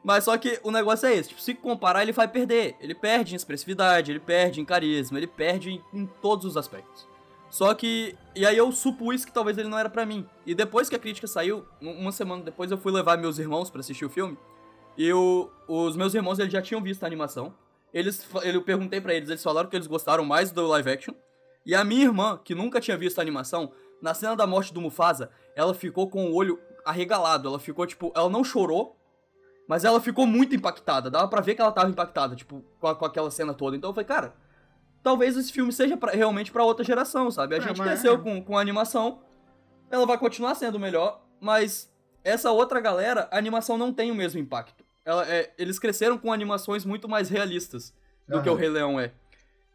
Mas só que o negócio é esse, tipo, se comparar ele vai perder. Ele perde em expressividade, ele perde em carisma, ele perde em, em todos os aspectos. Só que. E aí eu supus que talvez ele não era pra mim. E depois que a crítica saiu, um- uma semana depois eu fui levar meus irmãos pra assistir o filme. E o- os meus irmãos eles já tinham visto a animação. Eles, eu perguntei pra eles, eles falaram que eles gostaram mais do live action. E a minha irmã, que nunca tinha visto a animação, na cena da morte do Mufasa, ela ficou com o olho arregalado. Ela ficou, tipo, ela não chorou, mas ela ficou muito impactada. Dava pra ver que ela tava impactada, tipo, com, a- com aquela cena toda. Então eu falei, cara, talvez esse filme seja pra- realmente pra outra geração, sabe? A É, gente mas- cresceu com, com a animação, ela vai continuar sendo melhor, mas essa outra galera, a animação não tem o mesmo impacto. Ela- é, eles cresceram com animações muito mais realistas do que o. Rei Leão é.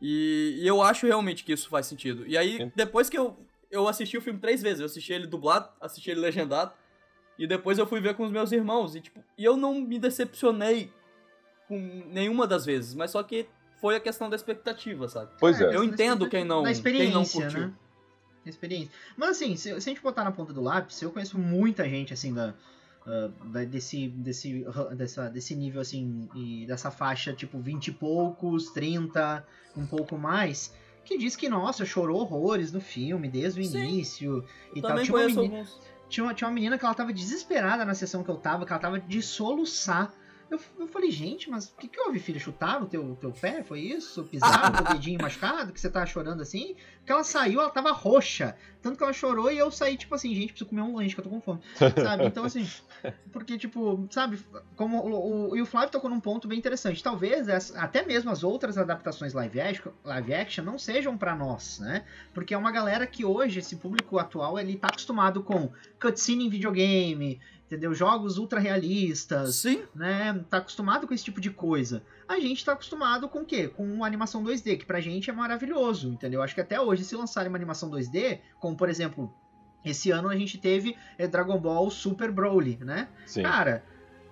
E, e eu acho realmente que isso faz sentido. E aí, Sim. depois que eu, eu assisti o filme três vezes, eu assisti ele dublado, assisti ele legendado, e depois eu fui ver com os meus irmãos. E, tipo, e eu não me decepcionei com nenhuma das vezes, mas só que foi a questão da expectativa, sabe? Pois é. Eu entendo quem não- quem não experiência, curtiu. né? Experiência. Mas assim, se, se a gente botar na ponta do lápis, eu conheço muita gente, assim, da, da- desse, desse, dessa, desse nível, assim, e dessa faixa, tipo, 20 e poucos, 30, um pouco mais, que diz que, nossa, chorou horrores no filme, desde o Sim. início e tal. Tinha uma, conheço menina, tinha, uma, tinha uma menina que ela tava desesperada na sessão que eu tava, que ela tava de soluçar. Eu, eu falei, gente, mas o que, que houve, filha? Chutaram o teu, teu pé? Foi isso? Pisaram o dedinho machucado? Que você tá chorando assim? Porque ela saiu, ela tava roxa. Tanto que ela chorou e eu saí, tipo assim, gente, preciso comer um lanche, que eu tô com fome. Sabe? Então, assim, porque, tipo, sabe, como o, o, e o Flávio tocou num ponto bem interessante. Talvez essa- até mesmo as outras adaptações live action, live action não sejam pra nós, né? Porque é uma galera que hoje, esse público atual, ele tá acostumado com cutscene em videogame, entendeu? Jogos ultra realistas, Sim, né? Tá acostumado com esse tipo de coisa. A gente tá acostumado com o quê? Com uma animação 2D, que pra gente é maravilhoso, entendeu? Acho que até hoje, se lançarem uma animação 2D, como por exemplo, esse ano a gente teve é, Dragon Ball Super Broly, né? Sim. Cara,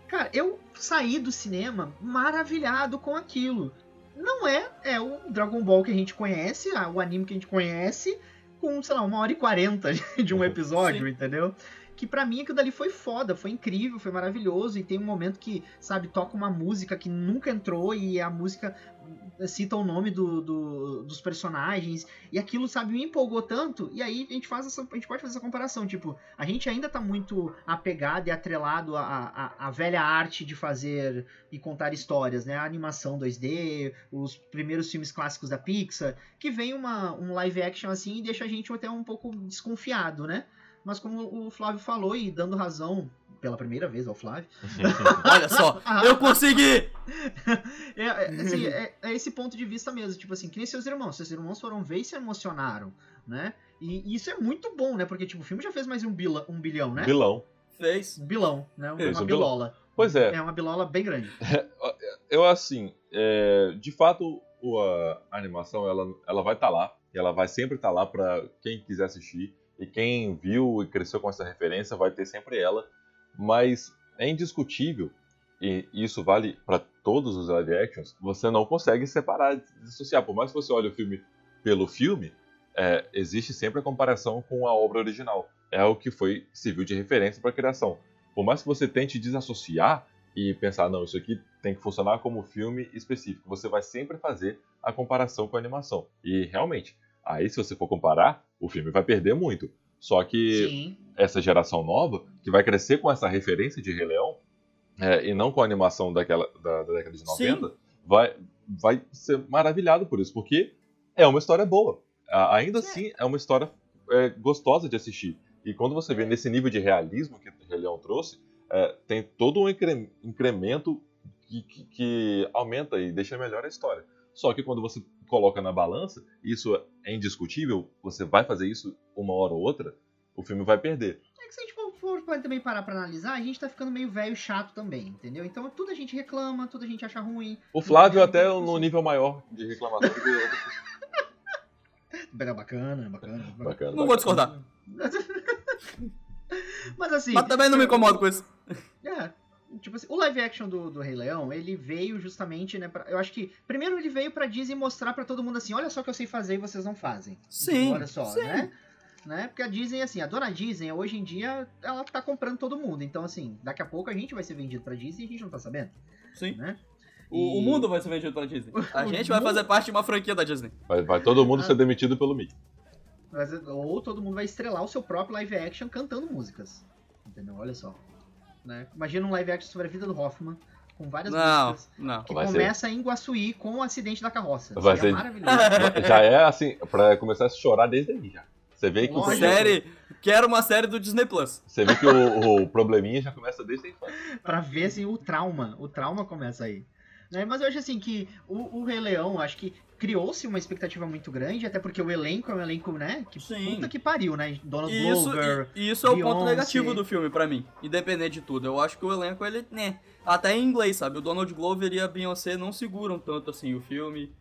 cara, eu saí do cinema maravilhado com aquilo. Não é, é o Dragon Ball que a gente conhece, o anime que a gente conhece, com, sei lá, uma hora e quarenta de um episódio, Sim. entendeu? Que pra mim aquilo dali foi foda, foi incrível, foi maravilhoso. E tem um momento que, sabe, toca uma música que nunca entrou e a música cita o nome do, do- dos personagens. E aquilo, sabe, me empolgou tanto. E aí a gente faz essa, a gente pode fazer essa comparação. Tipo, a gente ainda tá muito apegado e atrelado à, à, à velha arte de fazer e contar histórias, né? A animação 2D, os primeiros filmes clássicos da Pixar, que vem uma, um live action assim e deixa a gente até um pouco desconfiado, né? Mas como o Flávio falou, e dando razão pela primeira vez ao Flávio, olha só, eu consegui! é, é, assim, é- é esse ponto de vista mesmo, tipo assim, que nem seus irmãos, seus irmãos foram ver e se emocionaram, né? E, e isso é muito bom, né? Porque tipo, o filme já fez mais de um, bila, um bilhão, né? Vilão. Fez. Um bilão, né? Fez Uma um bilão. bilola. Pois é, É uma bilola bem grande. eu assim, é, de fato, a, animação ela, ela vai estar lá, e ela vai sempre estar lá para quem quiser assistir, e quem viu e cresceu com essa referência vai ter sempre ela, mas é indiscutível, e isso vale para todos os live actions, você não consegue separar, dissociar, por mais que você olhe o filme pelo filme, é, existe sempre a comparação com a obra original, é o que foi serviu de referência para a criação. Por mais que você tente desassociar, e pensar, não, isso aqui tem que funcionar como filme específico. Você vai sempre fazer a comparação com a animação. E realmente, aí se você for comparar, o filme vai perder muito. Só que Sim. essa geração nova, que vai crescer com essa referência de Rei Leão, é, e não com a animação daquela, da, da década de 90, vai, vai ser maravilhado por isso, porque é uma história boa. Ainda assim, é uma história é, gostosa de assistir. E quando você vê nesse nível de realismo que o Rei Leão trouxe, é, tem todo um incre- incremento que, que- que aumenta e deixa melhor a história. Só que quando você coloca na balança, isso é indiscutível, você vai fazer isso uma hora ou outra, o filme vai perder. É que se a gente for também parar pra analisar, a gente tá ficando meio velho e chato também, entendeu? Então tudo a gente reclama, tudo a gente acha ruim. O Flávio até no nível maior de reclamação do que. Era bacana, bacana. Bacana. Não vou discordar. Mas assim. Mas também não me incomodo com isso. Tipo assim, o live action do, do Rei Leão, ele veio justamente, né? Pra, eu acho que. Primeiro ele veio pra Disney mostrar pra todo mundo assim: olha só o que eu sei fazer e vocês não fazem. Sim, Olha só, sim. né? né? Porque a Disney, assim, a dona Disney, hoje em dia, ela tá comprando todo mundo. Então, assim, daqui a pouco a gente vai ser vendido pra Disney e a gente não tá sabendo, Sim. né? O, o E- mundo vai ser vendido pela Disney. A O gente vai mundo- fazer parte de uma franquia da Disney. Vai, vai todo mundo Ah. ser demitido pelo Mickey. Mas, Ou todo mundo vai estrelar o seu próprio live action cantando músicas. Entendeu? Olha só. Né? Imagina um live action sobre a vida do Hoffman, com várias Não, músicas. não. Que Vai ser- começa em Guaçuí com o acidente da carroça. Vai Seria ser- maravilhoso. Já é assim, pra começar a chorar desde aí já. Você vê que Lógico. proble- Série. Quero uma série do Disney Plus. você vê que o, o probleminha já começa desde a infância. pra ver assim, o trauma. O trauma começa aí. Né? Mas eu acho assim que o, o Rei Leão, acho que criou-se uma expectativa muito grande, até porque o elenco é um elenco, né? Que Sim. puta que pariu, né? Donald E isso, Glover. e, e isso é o ponto negativo do filme pra mim, independente de tudo. Eu acho que o elenco, ele, né, até em inglês, sabe? O Donald Glover e a Beyoncé não seguram tanto assim o filme.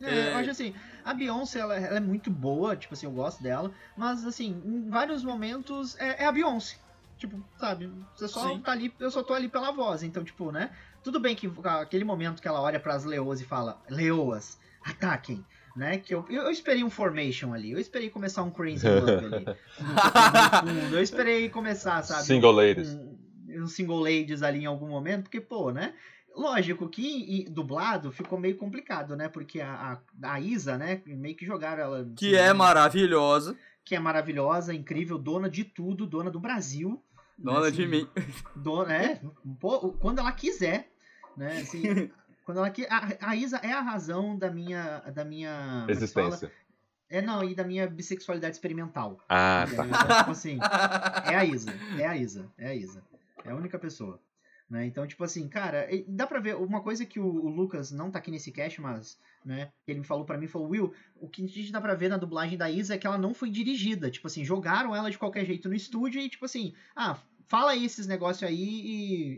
É, É. eu acho assim, a Beyoncé, ela, ela é muito boa, tipo assim, eu gosto dela, mas assim, em vários momentos é, é a Beyoncé. Tipo, sabe, você só Sim. tá ali, eu só tô ali pela voz, então, tipo, né? Tudo bem que aquele momento que ela olha pras leoas e fala, leoas, ataquem, né? Que eu, eu, esperei um formation ali, eu esperei começar um crazy love ali. eu esperei começar, sabe? Single ladies. um, um single ladies ali em algum momento, porque, pô, né? Lógico que e, dublado ficou meio complicado, né? Porque a, a, a Isa, né? Meio que jogaram ela. Que assim, é maravilhosa. Que é maravilhosa, incrível, dona de tudo, dona do Brasil. né, Dona assim, de mim. Dona, é, pô, quando ela quiser, né? Assim, quando ela qui- a, a Isa é a razão da minha. Da minha é que? Existência. É, não, e da minha bissexualidade experimental. Ah, tá. Então, tipo assim. É a Isa, é a Isa, é a Isa. É a única pessoa. Né? Então, tipo assim, cara, dá pra ver, uma coisa que o, o Lucas não tá aqui nesse cast, mas, né, ele me falou pra mim, falou, Will, o que a gente dá pra ver na dublagem da Isa é que ela não foi dirigida, tipo assim, jogaram ela de qualquer jeito no estúdio e, tipo assim, ah, fala aí esses negócios aí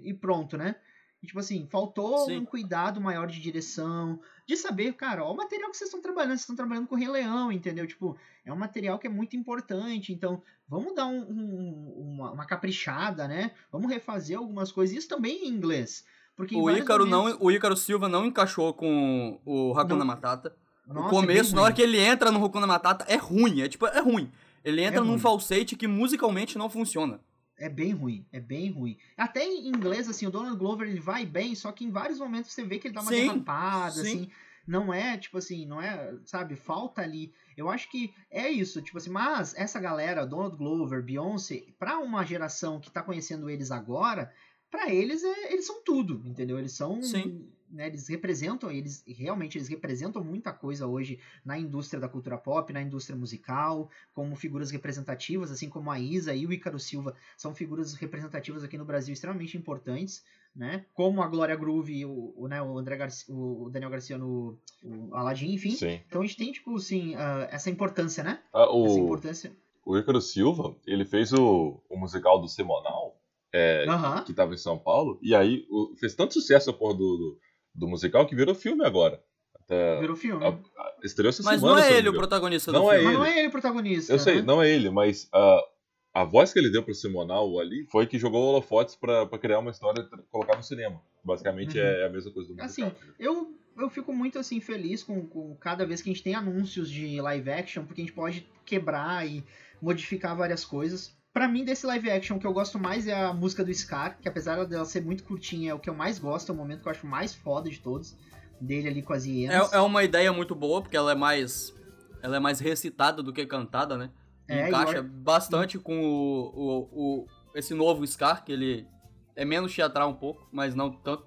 e, e pronto, né? E, tipo assim, faltou Sim. um cuidado maior de direção, de saber, cara, ó, o material que vocês estão trabalhando, vocês estão trabalhando com o Rei Leão, entendeu? Tipo, é um material que é muito importante, então vamos dar um- um- uma, uma caprichada, né? Vamos refazer algumas coisas, isso também em inglês. Porque O Ícaro, momentos- não, o Ícaro Silva não encaixou com o Hakuna Não. Matata. Nossa, o é começo, bem na hora que ele entra no Hakuna Matata, é ruim. É tipo, é ruim. Ele entra num ruim. falsete que musicalmente não funciona. É bem ruim, é bem ruim. Até em inglês, assim, o Donald Glover ele vai bem, só que em vários momentos você vê que ele dá uma Sim, derrapada, sim. assim. Não é, tipo assim, não é, sabe, falta ali. Eu acho que é isso, tipo assim, mas essa galera, Donald Glover, Beyoncé, pra uma geração que tá conhecendo eles agora, pra eles é, eles são tudo, entendeu? Eles são, Sim. Né, eles representam, eles realmente eles representam muita coisa hoje na indústria da cultura pop, na indústria musical, como figuras representativas, assim como a Isa e o Ícaro Silva são figuras representativas aqui no Brasil extremamente importantes, né? Como a Glória Groove e o, o, né, o André Garcia, o Daniel Garcia no o Aladdin, enfim. Sim. Então a gente tem, tipo, assim, ah, essa importância, né? Ah, Essa o, importância. o Ícaro Silva, ele fez o, o musical do Semonal, é, Aham. que tava em São Paulo, e aí o- fez tanto sucesso a porra do, do, do musical que virou filme agora. Até, Virou filme. a- Estreou essa Mas semana. não se é eu ele o me engano. protagonista Não do é filme. Mas não ele. é ele o protagonista. Eu sei, né? não é ele, mas ah, a voz que ele deu pro Simonal ali foi que jogou holofotes pra, pra criar uma história e colocar no cinema. Basicamente Uhum. é a mesma coisa do musical. Assim, Eu, eu fico muito assim feliz com, com cada vez que a gente tem anúncios de live action, porque a gente pode quebrar e modificar várias coisas. Pra mim, desse live action, o que eu gosto mais é a música do Scar, que apesar dela ser muito curtinha, é o que eu mais gosto, é o momento que eu acho mais foda de todos. Dele ali com as hienas. É, é uma ideia muito boa, porque ela é mais. Ela é mais recitada do que cantada, né? É, encaixa bastante com o, o, o- esse novo Scar, que ele é menos teatral um pouco, mas não tanto.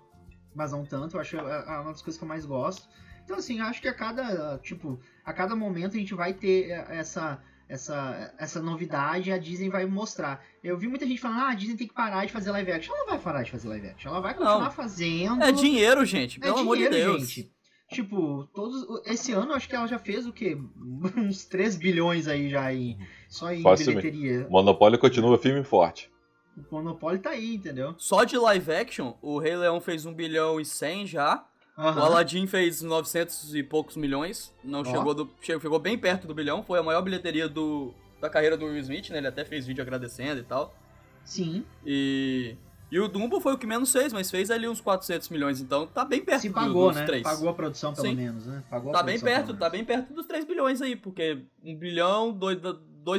mas não tanto, eu acho é é uma das coisas que eu mais gosto. Então, assim, acho que a cada, tipo, a cada momento a gente vai ter essa, essa, essa novidade a Disney vai mostrar. Eu vi muita gente falando, ah, a Disney tem que parar de fazer live action. Ela não vai parar de fazer live action, ela vai continuar Não. fazendo. É dinheiro, gente, É pelo amor de dinheiro, Deus. gente. Tipo, todos. Esse ano acho que ela já fez o quê? Uns 3 bilhões aí já em. Só em Facilmente. bilheteria. Monopólio continua firme e forte. O monopólio tá aí, entendeu? Só de live action, o Rei Leão fez 1 bilhão e 100 já. O Aham. Aladdin fez 900 e poucos milhões. Não chegou do. Chegou, chegou bem perto do bilhão. Foi a maior bilheteria do, da carreira do Will Smith, né? Ele até fez vídeo agradecendo e tal. Sim. E. E o Dumbo foi o que menos fez, mas fez ali uns 400 milhões, então tá bem perto Se do- pagou, dos né? três. Pagou a produção, pelo Sim. menos, né? Pagou Tá bem perto, tá bem perto dos 3 bilhões aí, porque 1 bilhão, 2,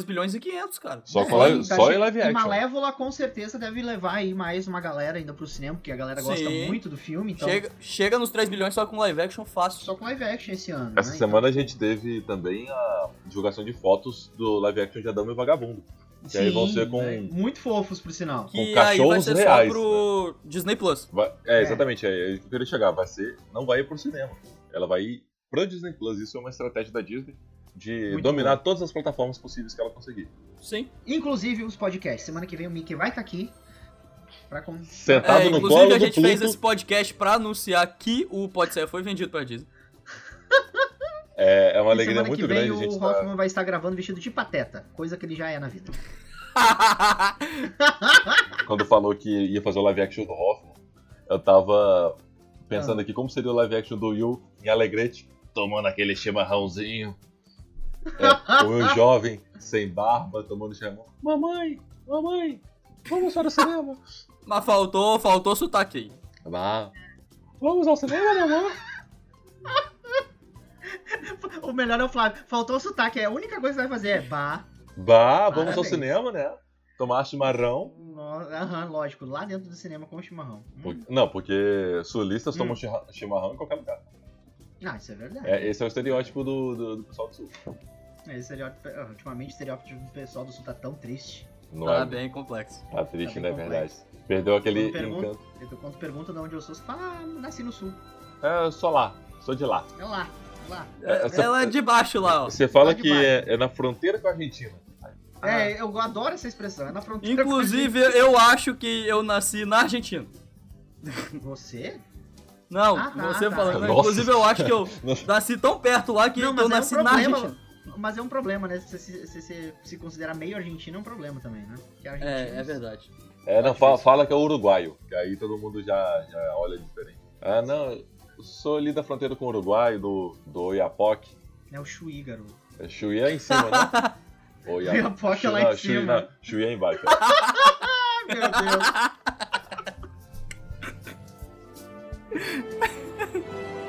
bilhões e 500, cara. Só, É, com live- tá só em live E action. Malévola com certeza deve levar aí mais uma galera ainda pro cinema, porque a galera gosta Sim. muito do filme, então Chega, chega nos 3 bilhões só com live action fácil. só com live action esse ano. Essa né? semana a gente teve também a divulgação de fotos do live action de Adão e o Vagabundo. Então, que aí vão ser com- né? muito fofos por sinal. Que Com aí vai cachorros ser reais, só pro Disney Plus. Vai- é, É. exatamente, é aí que eu queria chegar. Vai ser, não vai ir pro cinema. Ela vai ir pro Disney Plus. Isso é uma estratégia da Disney de Muito dominar bom. todas as plataformas possíveis que ela conseguir. Sim. Inclusive os podcasts. Semana que vem o Mickey vai estar aqui. Pra com... Sentado É, no inclusive colo a do gente fez esse podcast pra anunciar que o Pode Ser foi vendido pra Disney. É, é uma E alegria semana muito que grande vem a gente o tá... Hoffman vai estar gravando vestido de pateta, coisa que ele já é na vida. Quando falou que ia fazer o live action do Hoffman, eu tava pensando Ah. aqui como seria o live action do Will em Alegrete, tomando aquele chimarrãozinho. É, o Will jovem, sem barba, tomando chimarrão. Mamãe, mamãe, vamos para o cinema. Mas faltou, faltou sotaque aí. Vamos ao cinema, mamãe? O melhor é o Flávio. Faltou o sotaque, é a única coisa que vai fazer é bah. Vá, vamos ao Parabéns. cinema, né? Tomar chimarrão. Aham, lógico, lá dentro do cinema com o chimarrão. Hum. Por- Não, porque sulistas Hum. tomam chimarrão em qualquer lugar. Ah, isso é verdade. É, esse é o estereótipo do, do, do pessoal do sul. É, estereótipo- ah, ultimamente o estereótipo do pessoal do sul tá tão triste. Não Tá é? bem complexo. Tá triste, Tá não é bem verdade. Perdeu aquele Quando pergunta- encanto. Eu- Quando pergunta de onde eu sou, você fala, ah, nasci no sul. É, só lá, sou de lá. É lá, é lá. É, Essa- Ela é de baixo lá, ó. Você fala que é, é na fronteira com a Argentina. Ah. É, eu adoro essa expressão, é na fronteira. com a Inclusive, eu acho que eu nasci na Argentina. Você? Não, Ah, tá, você tá. falando. Nossa. Inclusive, eu acho que eu nasci tão perto lá que Não, eu mas é um nasci na. Argentina. Mas é um problema, né? Se você se, se, meio argentino, é um problema também, né? é, é, é verdade. É, não, fala, fala, que é uruguaio, que aí todo mundo já, já olha diferente. Ah, não, eu sou ali da fronteira com o Uruguai, do, do Iapoc. É o Chuí, garoto. É Chuí é em cima, né? o Iapoc é lá não, em cima. Não, Chuí é embaixo. Meu Deus.